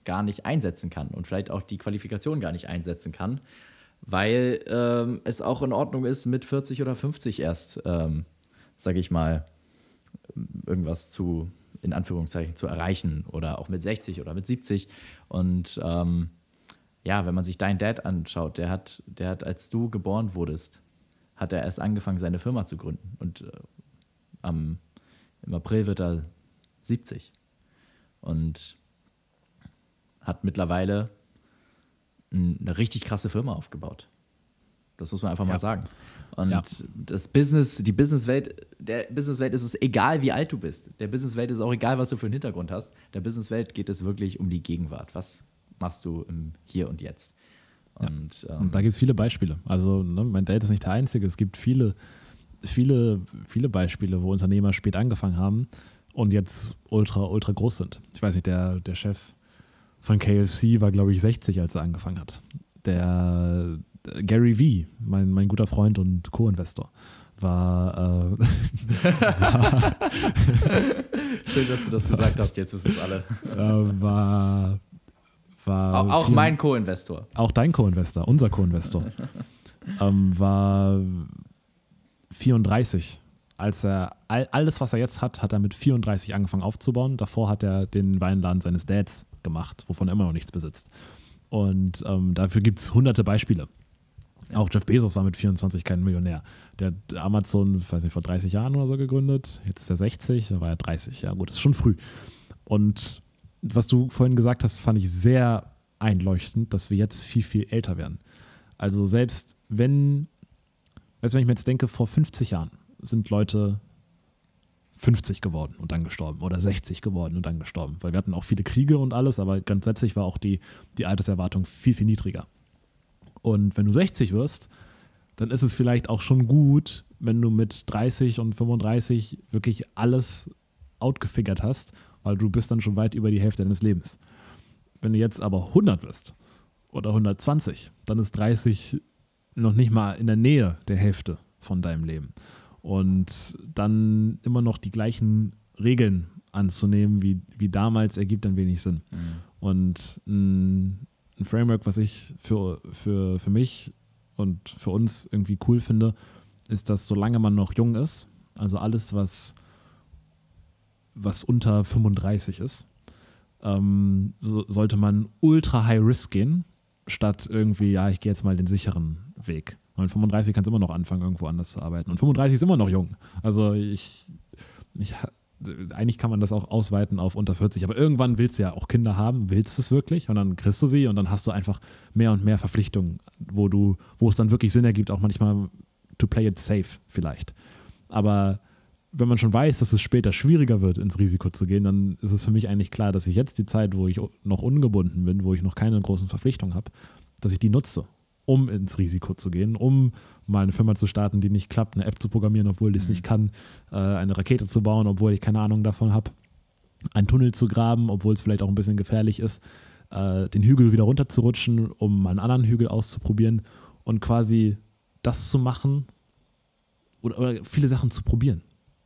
gar nicht einsetzen kann und vielleicht auch die Qualifikation gar nicht einsetzen kann, weil ähm, es auch in Ordnung ist, mit 40 oder 50 erst, ähm, sage ich mal, irgendwas zu, in Anführungszeichen, zu erreichen oder auch mit 60 oder mit 70. Und ähm, ja, wenn man sich deinen Dad anschaut, der hat, der hat, als du geboren wurdest, hat er erst angefangen, seine Firma zu gründen. Und äh, am, im April wird er 70. Und hat mittlerweile eine richtig krasse Firma aufgebaut. Das muss man einfach ja. mal sagen. Und ja. das Business, die Businesswelt, der Businesswelt ist es egal, wie alt du bist. Der Businesswelt ist auch egal, was du für einen Hintergrund hast. Der Businesswelt geht es wirklich um die Gegenwart. Was machst du im Hier und Jetzt? Und, ja. ähm, und da gibt es viele Beispiele. Also, ne, mein Dad ist nicht der Einzige. Es gibt viele, viele, viele Beispiele, wo Unternehmer spät angefangen haben und jetzt ultra, ultra groß sind. Ich weiß nicht, der, der Chef von KFC war, glaube ich, 60, als er angefangen hat. der Gary Vee, mein, mein guter Freund und Co-Investor, war, äh, war *laughs* Schön, dass du das gesagt hast, jetzt wissen es alle. *laughs* äh, war, war Auch, vier- mein Co-Investor. auch dein Co-Investor, unser Co-Investor, ähm, war 34. Als er all, alles, was er jetzt hat, hat er mit 34 angefangen aufzubauen. Davor hat er den Weinladen seines Dads gemacht, wovon er immer noch nichts besitzt. Und ähm, dafür gibt es hunderte Beispiele. Auch Jeff Bezos war mit 24 kein Millionär. Der hat Amazon, weiß nicht, vor 30 Jahren oder so gegründet. Jetzt ist er 60, da war er 30. Ja, gut, das ist schon früh. Und was du vorhin gesagt hast, fand ich sehr einleuchtend, dass wir jetzt viel, viel älter werden. Also selbst wenn, weißt du, wenn ich mir jetzt denke, vor 50 Jahren sind Leute 50 geworden und dann gestorben oder 60 geworden und dann gestorben, weil wir hatten auch viele Kriege und alles, aber grundsätzlich war auch die, die Alterserwartung viel, viel niedriger. Und wenn du 60 wirst, dann ist es vielleicht auch schon gut, wenn du mit 30 und 35 wirklich alles outgefigert hast, weil du bist dann schon weit über die Hälfte deines Lebens. Wenn du jetzt aber 100 wirst oder 120, dann ist 30 noch nicht mal in der Nähe der Hälfte von deinem Leben. Und dann immer noch die gleichen Regeln anzunehmen wie, wie damals, ergibt dann wenig Sinn. Und ein, ein Framework, was ich für, für, für mich und für uns irgendwie cool finde, ist, dass solange man noch jung ist, also alles, was, was unter 35 ist, ähm, so, sollte man ultra high risk gehen, statt irgendwie, ja, ich gehe jetzt mal den sicheren Weg. Weil 35 kannst du immer noch anfangen, irgendwo anders zu arbeiten. Und 35 ist immer noch jung. Also ich, ich eigentlich kann man das auch ausweiten auf unter 40, aber irgendwann willst du ja auch Kinder haben, willst du es wirklich und dann kriegst du sie und dann hast du einfach mehr und mehr Verpflichtungen, wo du, wo es dann wirklich Sinn ergibt, auch manchmal to play it safe vielleicht. Aber wenn man schon weiß, dass es später schwieriger wird, ins Risiko zu gehen, dann ist es für mich eigentlich klar, dass ich jetzt die Zeit, wo ich noch ungebunden bin, wo ich noch keine großen Verpflichtungen habe, dass ich die nutze, um ins Risiko zu gehen, um mal eine Firma zu starten, die nicht klappt, eine App zu programmieren, obwohl ich es nicht kann, äh, eine Rakete zu bauen, obwohl ich keine Ahnung davon habe, einen Tunnel zu graben, obwohl es vielleicht auch ein bisschen gefährlich ist, äh, den Hügel wieder runterzurutschen, um mal einen anderen Hügel auszuprobieren und quasi das zu machen oder, oder viele Sachen zu probieren.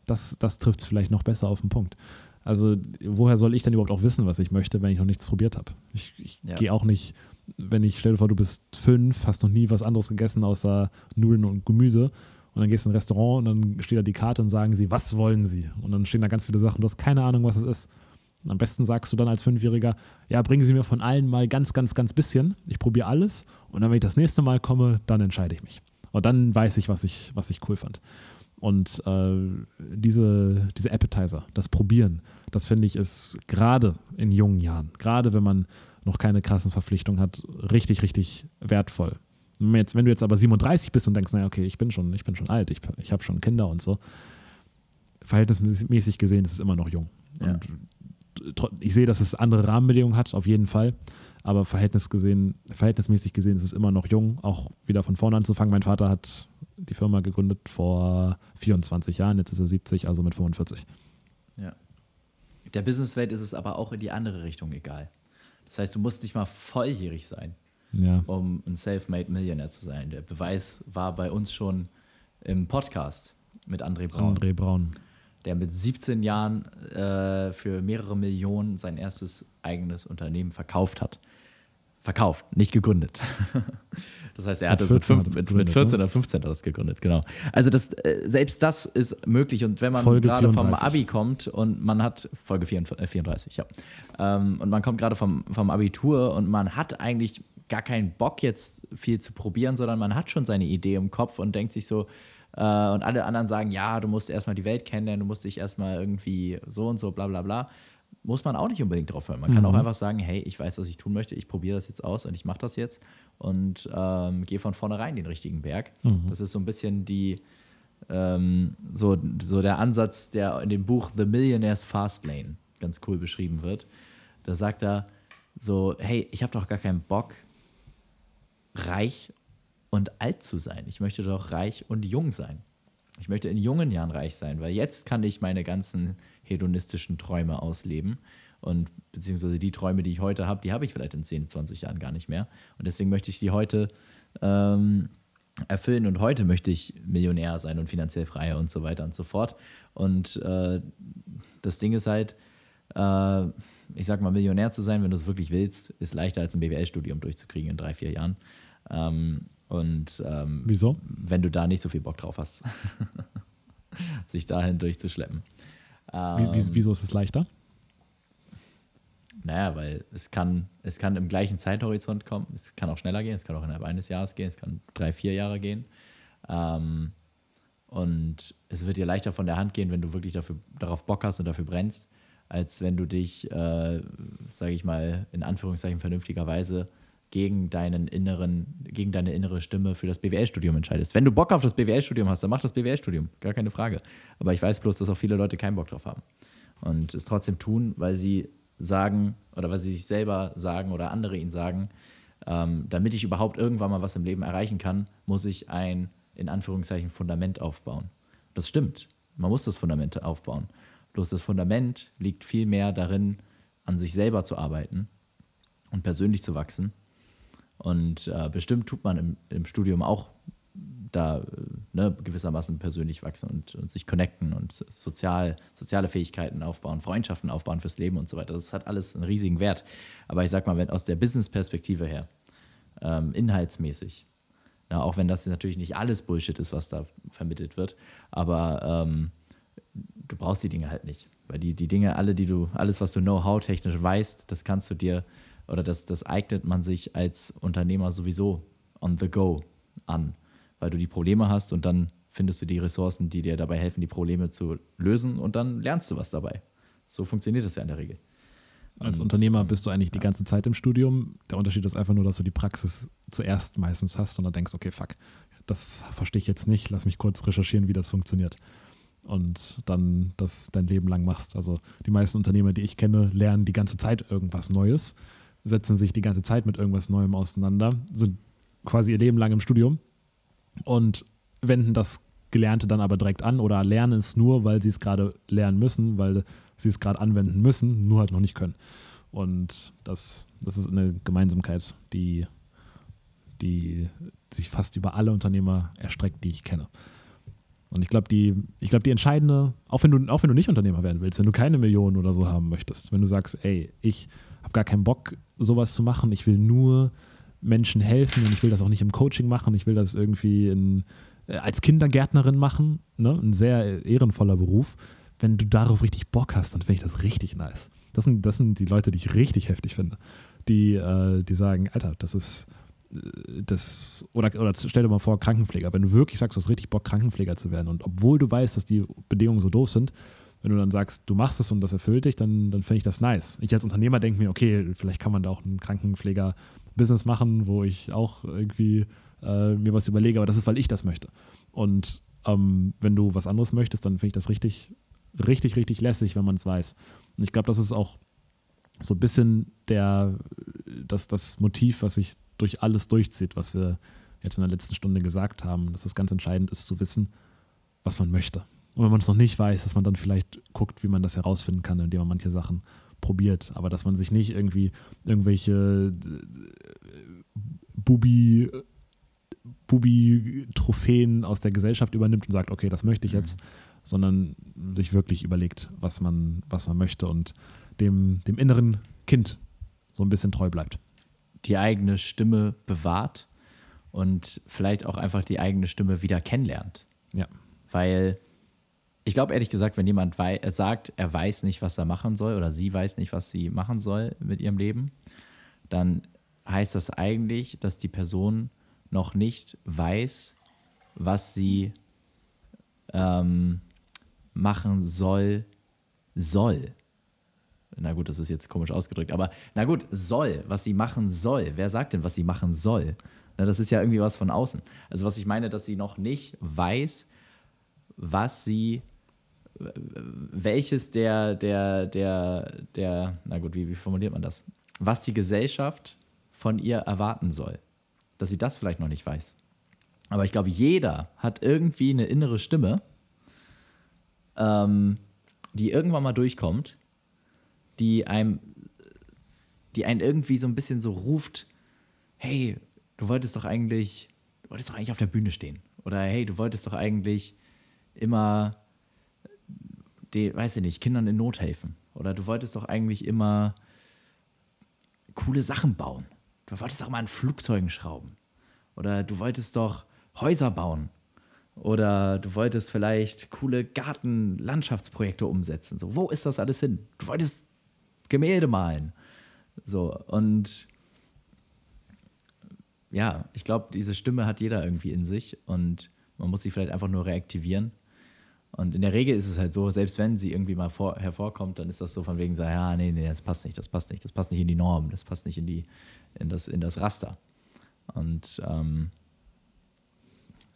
Das, das trifft es vielleicht noch besser auf den Punkt. Also, woher soll ich denn überhaupt auch wissen, was ich möchte, wenn ich noch nichts probiert habe? Ich, ich Ja. gehe auch nicht, wenn ich stelle vor, du bist fünf, hast noch nie was anderes gegessen außer Nudeln und Gemüse und dann gehst du in ein Restaurant und dann steht da die Karte und sagen sie, was wollen sie? Und dann stehen da ganz viele Sachen, du hast keine Ahnung, was es ist. Und am besten sagst du dann als Fünfjähriger, ja, bringen Sie mir von allen mal ganz, ganz, ganz bisschen. Ich probiere alles und dann, wenn ich das nächste Mal komme, dann entscheide ich mich. Und dann weiß ich, was ich, was ich cool fand. Und äh, diese, diese Appetizer, das Probieren, das finde ich ist gerade in jungen Jahren, gerade wenn man noch keine krassen Verpflichtungen hat, richtig, richtig wertvoll. Wenn, jetzt, wenn du jetzt aber 37 bist und denkst, naja, okay, ich bin schon, ich bin schon alt, ich, ich habe schon Kinder und so, verhältnismäßig gesehen ist es immer noch jung. Ja. Und ich sehe, dass es andere Rahmenbedingungen hat, auf jeden Fall. Aber verhältnis gesehen, verhältnismäßig gesehen ist es immer noch jung, auch wieder von vorne anzufangen. Mein Vater hat die Firma gegründet vor 24 Jahren, jetzt ist er 70, also mit 45. Ja. Der Businesswelt ist es aber auch in die andere Richtung egal. Das heißt, du musst nicht mal volljährig sein, Ja. um ein Self-Made Millionär zu sein. Der Beweis war bei uns schon im Podcast mit André Braun, André Braun. der mit 17 Jahren äh, für mehrere Millionen sein erstes eigenes Unternehmen verkauft hat. Verkauft, nicht gegründet. *laughs* Das heißt, er Mit hat es mit, 14 fünf- hat mit, mit gegründet, 14 ne? oder 15 hat das gegründet, genau. Also das, äh, selbst das ist möglich und wenn man Folge gerade vom 34. Abi kommt und man hat, Folge 34, äh, 34 ja, ähm, und man kommt gerade vom, vom Abitur und man hat eigentlich gar keinen Bock jetzt viel zu probieren, sondern man hat schon seine Idee im Kopf und denkt sich so, äh, und alle anderen sagen, ja, du musst erstmal die Welt kennenlernen, du musst dich erstmal irgendwie so und so, bla bla bla. Muss man auch nicht unbedingt drauf hören. Man kann auch einfach sagen, hey, ich weiß, was ich tun möchte, ich probiere das jetzt aus und ich mache das jetzt und ähm, gehe von vornherein den richtigen Berg. Das ist so ein bisschen die, ähm, so, so der Ansatz, der in dem Buch The Millionaire's Fastlane ganz cool beschrieben wird. Da sagt er so, hey, ich habe doch gar keinen Bock, reich und alt zu sein. Ich möchte doch reich und jung sein. Ich möchte in jungen Jahren reich sein, weil jetzt kann ich meine ganzen hedonistischen Träume ausleben Und beziehungsweise die Träume, die ich heute habe, die habe ich vielleicht in 10, 20 Jahren gar nicht mehr. Und deswegen möchte ich die heute ähm, erfüllen und heute möchte ich Millionär sein und finanziell frei und so weiter und so fort. Und äh, das Ding ist halt, äh, ich sag mal, Millionär zu sein, wenn du es wirklich willst, ist leichter als ein BWL-Studium durchzukriegen in drei, vier Jahren. Ähm, und ähm, wieso? Wenn du da nicht so viel Bock drauf hast, *laughs* sich dahin durchzuschleppen. Ähm, wieso ist es leichter? Naja, weil es kann, es kann im gleichen Zeithorizont kommen. Es kann auch schneller gehen, es kann auch innerhalb eines Jahres gehen, es kann drei, vier Jahre gehen. Ähm, und es wird dir leichter von der Hand gehen, wenn du wirklich dafür, darauf Bock hast und dafür brennst, als wenn du dich, äh, sage ich mal, in Anführungszeichen vernünftigerweise gegen deinen inneren, gegen deine innere Stimme für das BWL-Studium entscheidest. Wenn du Bock auf das BWL-Studium hast, dann mach das BWL-Studium, gar keine Frage. Aber ich weiß bloß, dass auch viele Leute keinen Bock drauf haben und es trotzdem tun, weil sie sagen oder weil sie sich selber sagen oder andere ihnen sagen, ähm, damit ich überhaupt irgendwann mal was im Leben erreichen kann, muss ich ein in Anführungszeichen Fundament aufbauen. Das stimmt. Man muss das Fundament aufbauen. Bloß das Fundament liegt viel mehr darin, an sich selber zu arbeiten und persönlich zu wachsen. Und äh, bestimmt tut man im, im Studium auch da ne, gewissermaßen persönlich wachsen und, und, sich connecten und sozial, soziale Fähigkeiten aufbauen, Freundschaften aufbauen fürs Leben und so weiter. Das hat alles einen riesigen Wert. Aber ich sag mal, wenn aus der Business-Perspektive her, ähm, inhaltsmäßig, na, auch wenn das natürlich nicht alles Bullshit ist, was da vermittelt wird, aber ähm, du brauchst die Dinge halt nicht. Weil die, die Dinge, alle, die du, alles, was du Know-how technisch weißt, das kannst du dir oder das, das eignet man sich als Unternehmer sowieso on the go an weil du die Probleme hast und dann findest du die Ressourcen, die dir dabei helfen, die Probleme zu lösen und dann lernst du was dabei. So funktioniert das ja in der Regel. Als und, Unternehmer bist du eigentlich die ganze Zeit im Studium. Der Unterschied ist einfach nur, dass du die Praxis zuerst meistens hast und dann denkst, okay, fuck, das verstehe ich jetzt nicht, lass mich kurz recherchieren, wie das funktioniert. Und dann das dein Leben lang machst. Also die meisten Unternehmer, die ich kenne, lernen die ganze Zeit irgendwas Neues, setzen sich die ganze Zeit mit irgendwas Neuem auseinander, sind quasi ihr Leben lang im Studium und wenden das Gelernte dann aber direkt an oder lernen es nur, weil sie es gerade lernen müssen, weil sie es gerade anwenden müssen, nur halt noch nicht können. Und das, das ist eine Gemeinsamkeit, die, die sich fast über alle Unternehmer erstreckt, die ich kenne. Und ich glaube, die, ich die entscheidende, auch wenn, du, auch wenn du nicht Unternehmer werden willst, wenn du keine Millionen oder so haben möchtest, wenn du sagst, ey, ich habe gar keinen Bock, sowas zu machen, ich will nur Menschen helfen und ich will das auch nicht im Coaching machen, ich will das irgendwie in, äh, als Kindergärtnerin machen, ne? ein sehr ehrenvoller Beruf. Wenn du darauf richtig Bock hast, dann finde ich das richtig nice. Das sind, das sind die Leute, die ich richtig heftig finde. Die, äh, die sagen, Alter, das ist das, oder, oder stell dir mal vor, Krankenpfleger, wenn du wirklich sagst, du hast richtig Bock, Krankenpfleger zu werden und obwohl du weißt, dass die Bedingungen so doof sind, wenn du dann sagst, du machst es und das erfüllt dich, dann, dann finde ich das nice. Ich als Unternehmer denke mir, okay, vielleicht kann man da auch einen Krankenpfleger Business machen, wo ich auch irgendwie äh, mir was überlege, aber das ist, weil ich das möchte. Und ähm, wenn du was anderes möchtest, dann finde ich das richtig, richtig, richtig lässig, wenn man es weiß. Und ich glaube, das ist auch so ein bisschen der, das, das Motiv, was sich durch alles durchzieht, was wir jetzt in der letzten Stunde gesagt haben, dass es ganz entscheidend ist zu wissen, was man möchte. Und wenn man es noch nicht weiß, dass man dann vielleicht guckt, wie man das herausfinden kann, indem man manche Sachen probiert. Aber dass man sich nicht irgendwie irgendwelche äh, Bubi, Bubi-Trophäen aus der Gesellschaft übernimmt und sagt, okay, das möchte ich jetzt, mhm. sondern sich wirklich überlegt, was man, was man möchte und dem, dem inneren Kind so ein bisschen treu bleibt. Die eigene Stimme bewahrt und vielleicht auch einfach die eigene Stimme wieder kennenlernt. Ja. Weil ich glaube ehrlich gesagt, wenn jemand äh, sagt, er weiß nicht, was er machen soll oder sie weiß nicht, was sie machen soll mit ihrem Leben, dann heißt das eigentlich, dass die Person noch nicht weiß, was sie ähm, machen soll, soll. Na gut, das ist jetzt komisch ausgedrückt, aber na gut, soll, was sie machen soll. Wer sagt denn, was sie machen soll? Na, das ist ja irgendwie was von außen. Also was ich meine, dass sie noch nicht weiß, was sie welches der, der, der, der, na gut, wie, wie formuliert man das? Was die Gesellschaft von ihr erwarten soll. Dass sie das vielleicht noch nicht weiß. Aber ich glaube, jeder hat irgendwie eine innere Stimme, ähm, die irgendwann mal durchkommt, die einem, die einen irgendwie so ein bisschen so ruft, hey, du wolltest doch eigentlich, du wolltest doch eigentlich auf der Bühne stehen. Oder hey, du wolltest doch eigentlich immer, die, weiß ich nicht, Kindern in Not helfen. Oder du wolltest doch eigentlich immer coole Sachen bauen. Du wolltest doch mal an Flugzeugen schrauben. Oder du wolltest doch Häuser bauen. Oder du wolltest vielleicht coole Gartenlandschaftsprojekte umsetzen. So, wo ist das alles hin? Du wolltest Gemälde malen. So, und ja, ich glaube, diese Stimme hat jeder irgendwie in sich und man muss sie vielleicht einfach nur reaktivieren. Und in der Regel ist es halt so, selbst wenn sie irgendwie mal vor, hervorkommt, dann ist das so von wegen so, ja, nee, nee, das passt nicht, das passt nicht, das passt nicht in die Norm, das passt nicht in, die, in, das, in das Raster. Und ähm,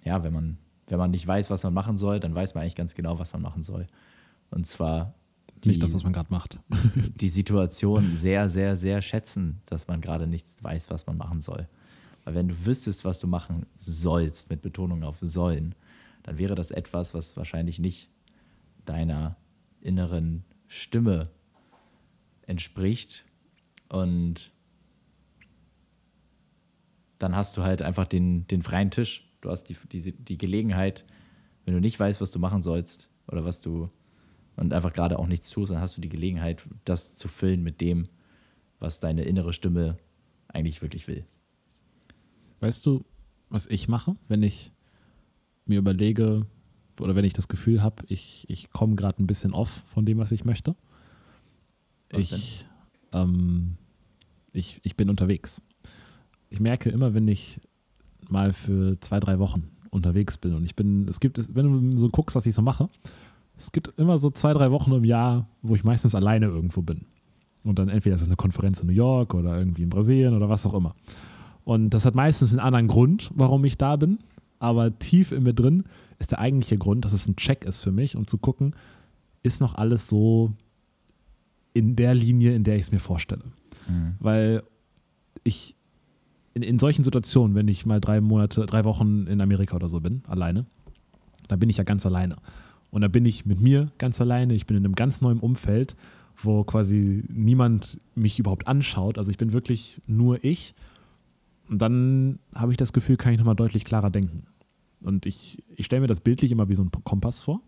ja, wenn man, wenn man nicht weiß, was man machen soll, dann weiß man eigentlich ganz genau, was man machen soll. Und zwar die, nicht das, was man gerade macht. *laughs* die Situation sehr, sehr, sehr schätzen, dass man gerade nichts weiß, was man machen soll. Weil wenn du wüsstest, was du machen sollst, mit Betonung auf sollen, dann wäre das etwas, was wahrscheinlich nicht deiner inneren Stimme entspricht. Und dann hast du halt einfach den, den freien Tisch. Du hast die, die, die Gelegenheit, wenn du nicht weißt, was du machen sollst oder was du und einfach gerade auch nichts tust, dann hast du die Gelegenheit, das zu füllen mit dem, was deine innere Stimme eigentlich wirklich will. Weißt du, was ich mache, wenn ich mir überlege oder wenn ich das Gefühl habe, ich, ich komme gerade ein bisschen off von dem, was ich möchte? Was ich, ähm, ich, ich bin unterwegs. Ich merke immer, wenn ich mal für zwei, drei Wochen unterwegs bin und ich bin, es gibt, wenn du so guckst, was ich so mache, es gibt immer so zwei, drei Wochen im Jahr, wo ich meistens alleine irgendwo bin. Und dann entweder ist es eine Konferenz in New York oder irgendwie in Brasilien oder was auch immer. Und das hat meistens einen anderen Grund, warum ich da bin. Aber tief in mir drin ist der eigentliche Grund, dass es ein Check ist für mich, um zu gucken, ist noch alles so in der Linie, in der ich es mir vorstelle. Mhm. Weil ich in, in solchen Situationen, wenn ich mal drei Monate, drei Wochen in Amerika oder so bin, alleine, da bin ich ja ganz alleine. Und da bin ich mit mir ganz alleine. Ich bin in einem ganz neuen Umfeld, wo quasi niemand mich überhaupt anschaut. Also ich bin wirklich nur ich und dann habe ich das Gefühl, kann ich nochmal deutlich klarer denken. Und ich, ich stelle mir das bildlich immer wie so ein Kompass vor.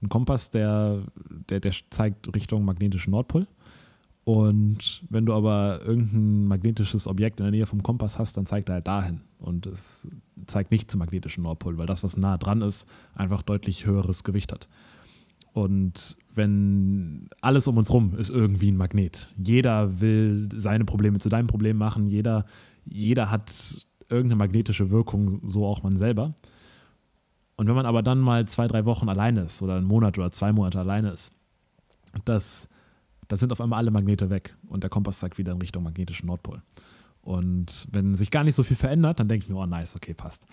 Ein Kompass, der, der, der zeigt Richtung magnetischen Nordpol. Und wenn du aber irgendein magnetisches Objekt in der Nähe vom Kompass hast, dann zeigt er halt dahin. Und es zeigt nicht zum magnetischen Nordpol, weil das, was nah dran ist, einfach deutlich höheres Gewicht hat. Und wenn alles um uns rum ist irgendwie ein Magnet. Jeder will seine Probleme zu deinem Problem machen, jeder jeder hat irgendeine magnetische Wirkung, so auch man selber. Und wenn man aber dann mal zwei, drei Wochen alleine ist oder einen Monat oder zwei Monate alleine ist, das, das sind auf einmal alle Magnete weg und der Kompass zeigt wieder in Richtung magnetischen Nordpol. Und wenn sich gar nicht so viel verändert, dann denke ich mir, oh nice, okay, passt.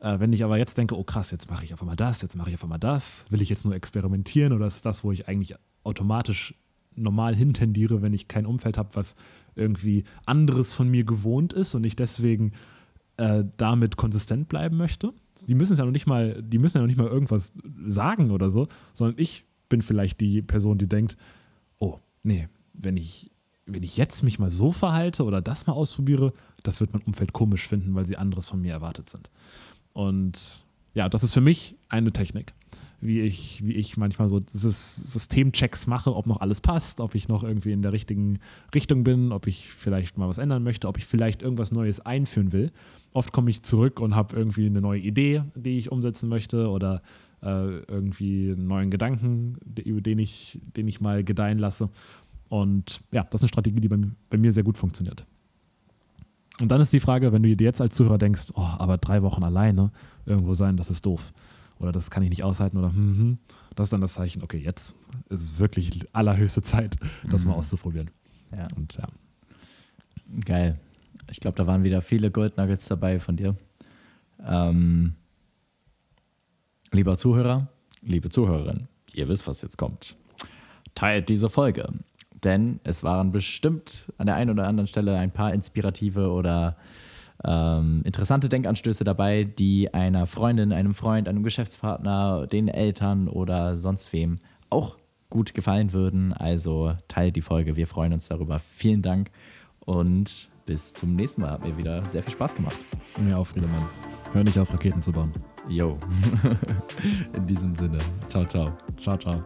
Äh, wenn ich aber jetzt denke, oh krass, jetzt mache ich auf einmal das, jetzt mache ich auf einmal das, will ich jetzt nur experimentieren oder ist das, wo ich eigentlich automatisch normal hintendiere, wenn ich kein Umfeld habe, was irgendwie anderes von mir gewohnt ist und ich deswegen äh, damit konsistent bleiben möchte. Die müssen ja noch nicht mal, die müssen ja noch nicht mal irgendwas sagen oder so, sondern ich bin vielleicht die Person, die denkt, nee, wenn ich, wenn ich jetzt mich mal so verhalte oder das mal ausprobiere, das wird mein Umfeld komisch finden, weil sie anderes von mir erwartet sind. Und ja, das ist für mich eine Technik wie ich, wie ich manchmal so Systemchecks mache, ob noch alles passt, ob ich noch irgendwie in der richtigen Richtung bin, ob ich vielleicht mal was ändern möchte, ob ich vielleicht irgendwas Neues einführen will. Oft komme ich zurück und habe irgendwie eine neue Idee, die ich umsetzen möchte oder äh, irgendwie einen neuen Gedanken, den ich, den ich mal gedeihen lasse. Und ja, das ist eine Strategie, die bei, bei mir sehr gut funktioniert. Und dann ist die Frage, wenn du dir jetzt als Zuhörer denkst, oh, aber drei Wochen alleine irgendwo sein, das ist doof oder das kann ich nicht aushalten oder hm, hm, das ist dann das Zeichen, okay, jetzt ist wirklich allerhöchste Zeit, das mhm. mal auszuprobieren. Ja. Und ja. Geil. Ich glaube, da waren wieder viele Goldnuggets dabei von dir. Ähm, lieber Zuhörer, liebe Zuhörerin, ihr wisst, was jetzt kommt. Teilt diese Folge, denn es waren bestimmt an der einen oder anderen Stelle ein paar inspirative oder ähm, interessante Denkanstöße dabei, die einer Freundin, einem Freund, einem Geschäftspartner, den Eltern oder sonst wem auch gut gefallen würden. Also teilt die Folge. Wir freuen uns darüber. Vielen Dank und bis zum nächsten Mal. Hat mir wieder sehr viel Spaß gemacht. Mir auch, Friedemann. Hör nicht auf, Raketen zu bauen. Jo. *laughs* In diesem Sinne. Ciao, ciao. Ciao, ciao.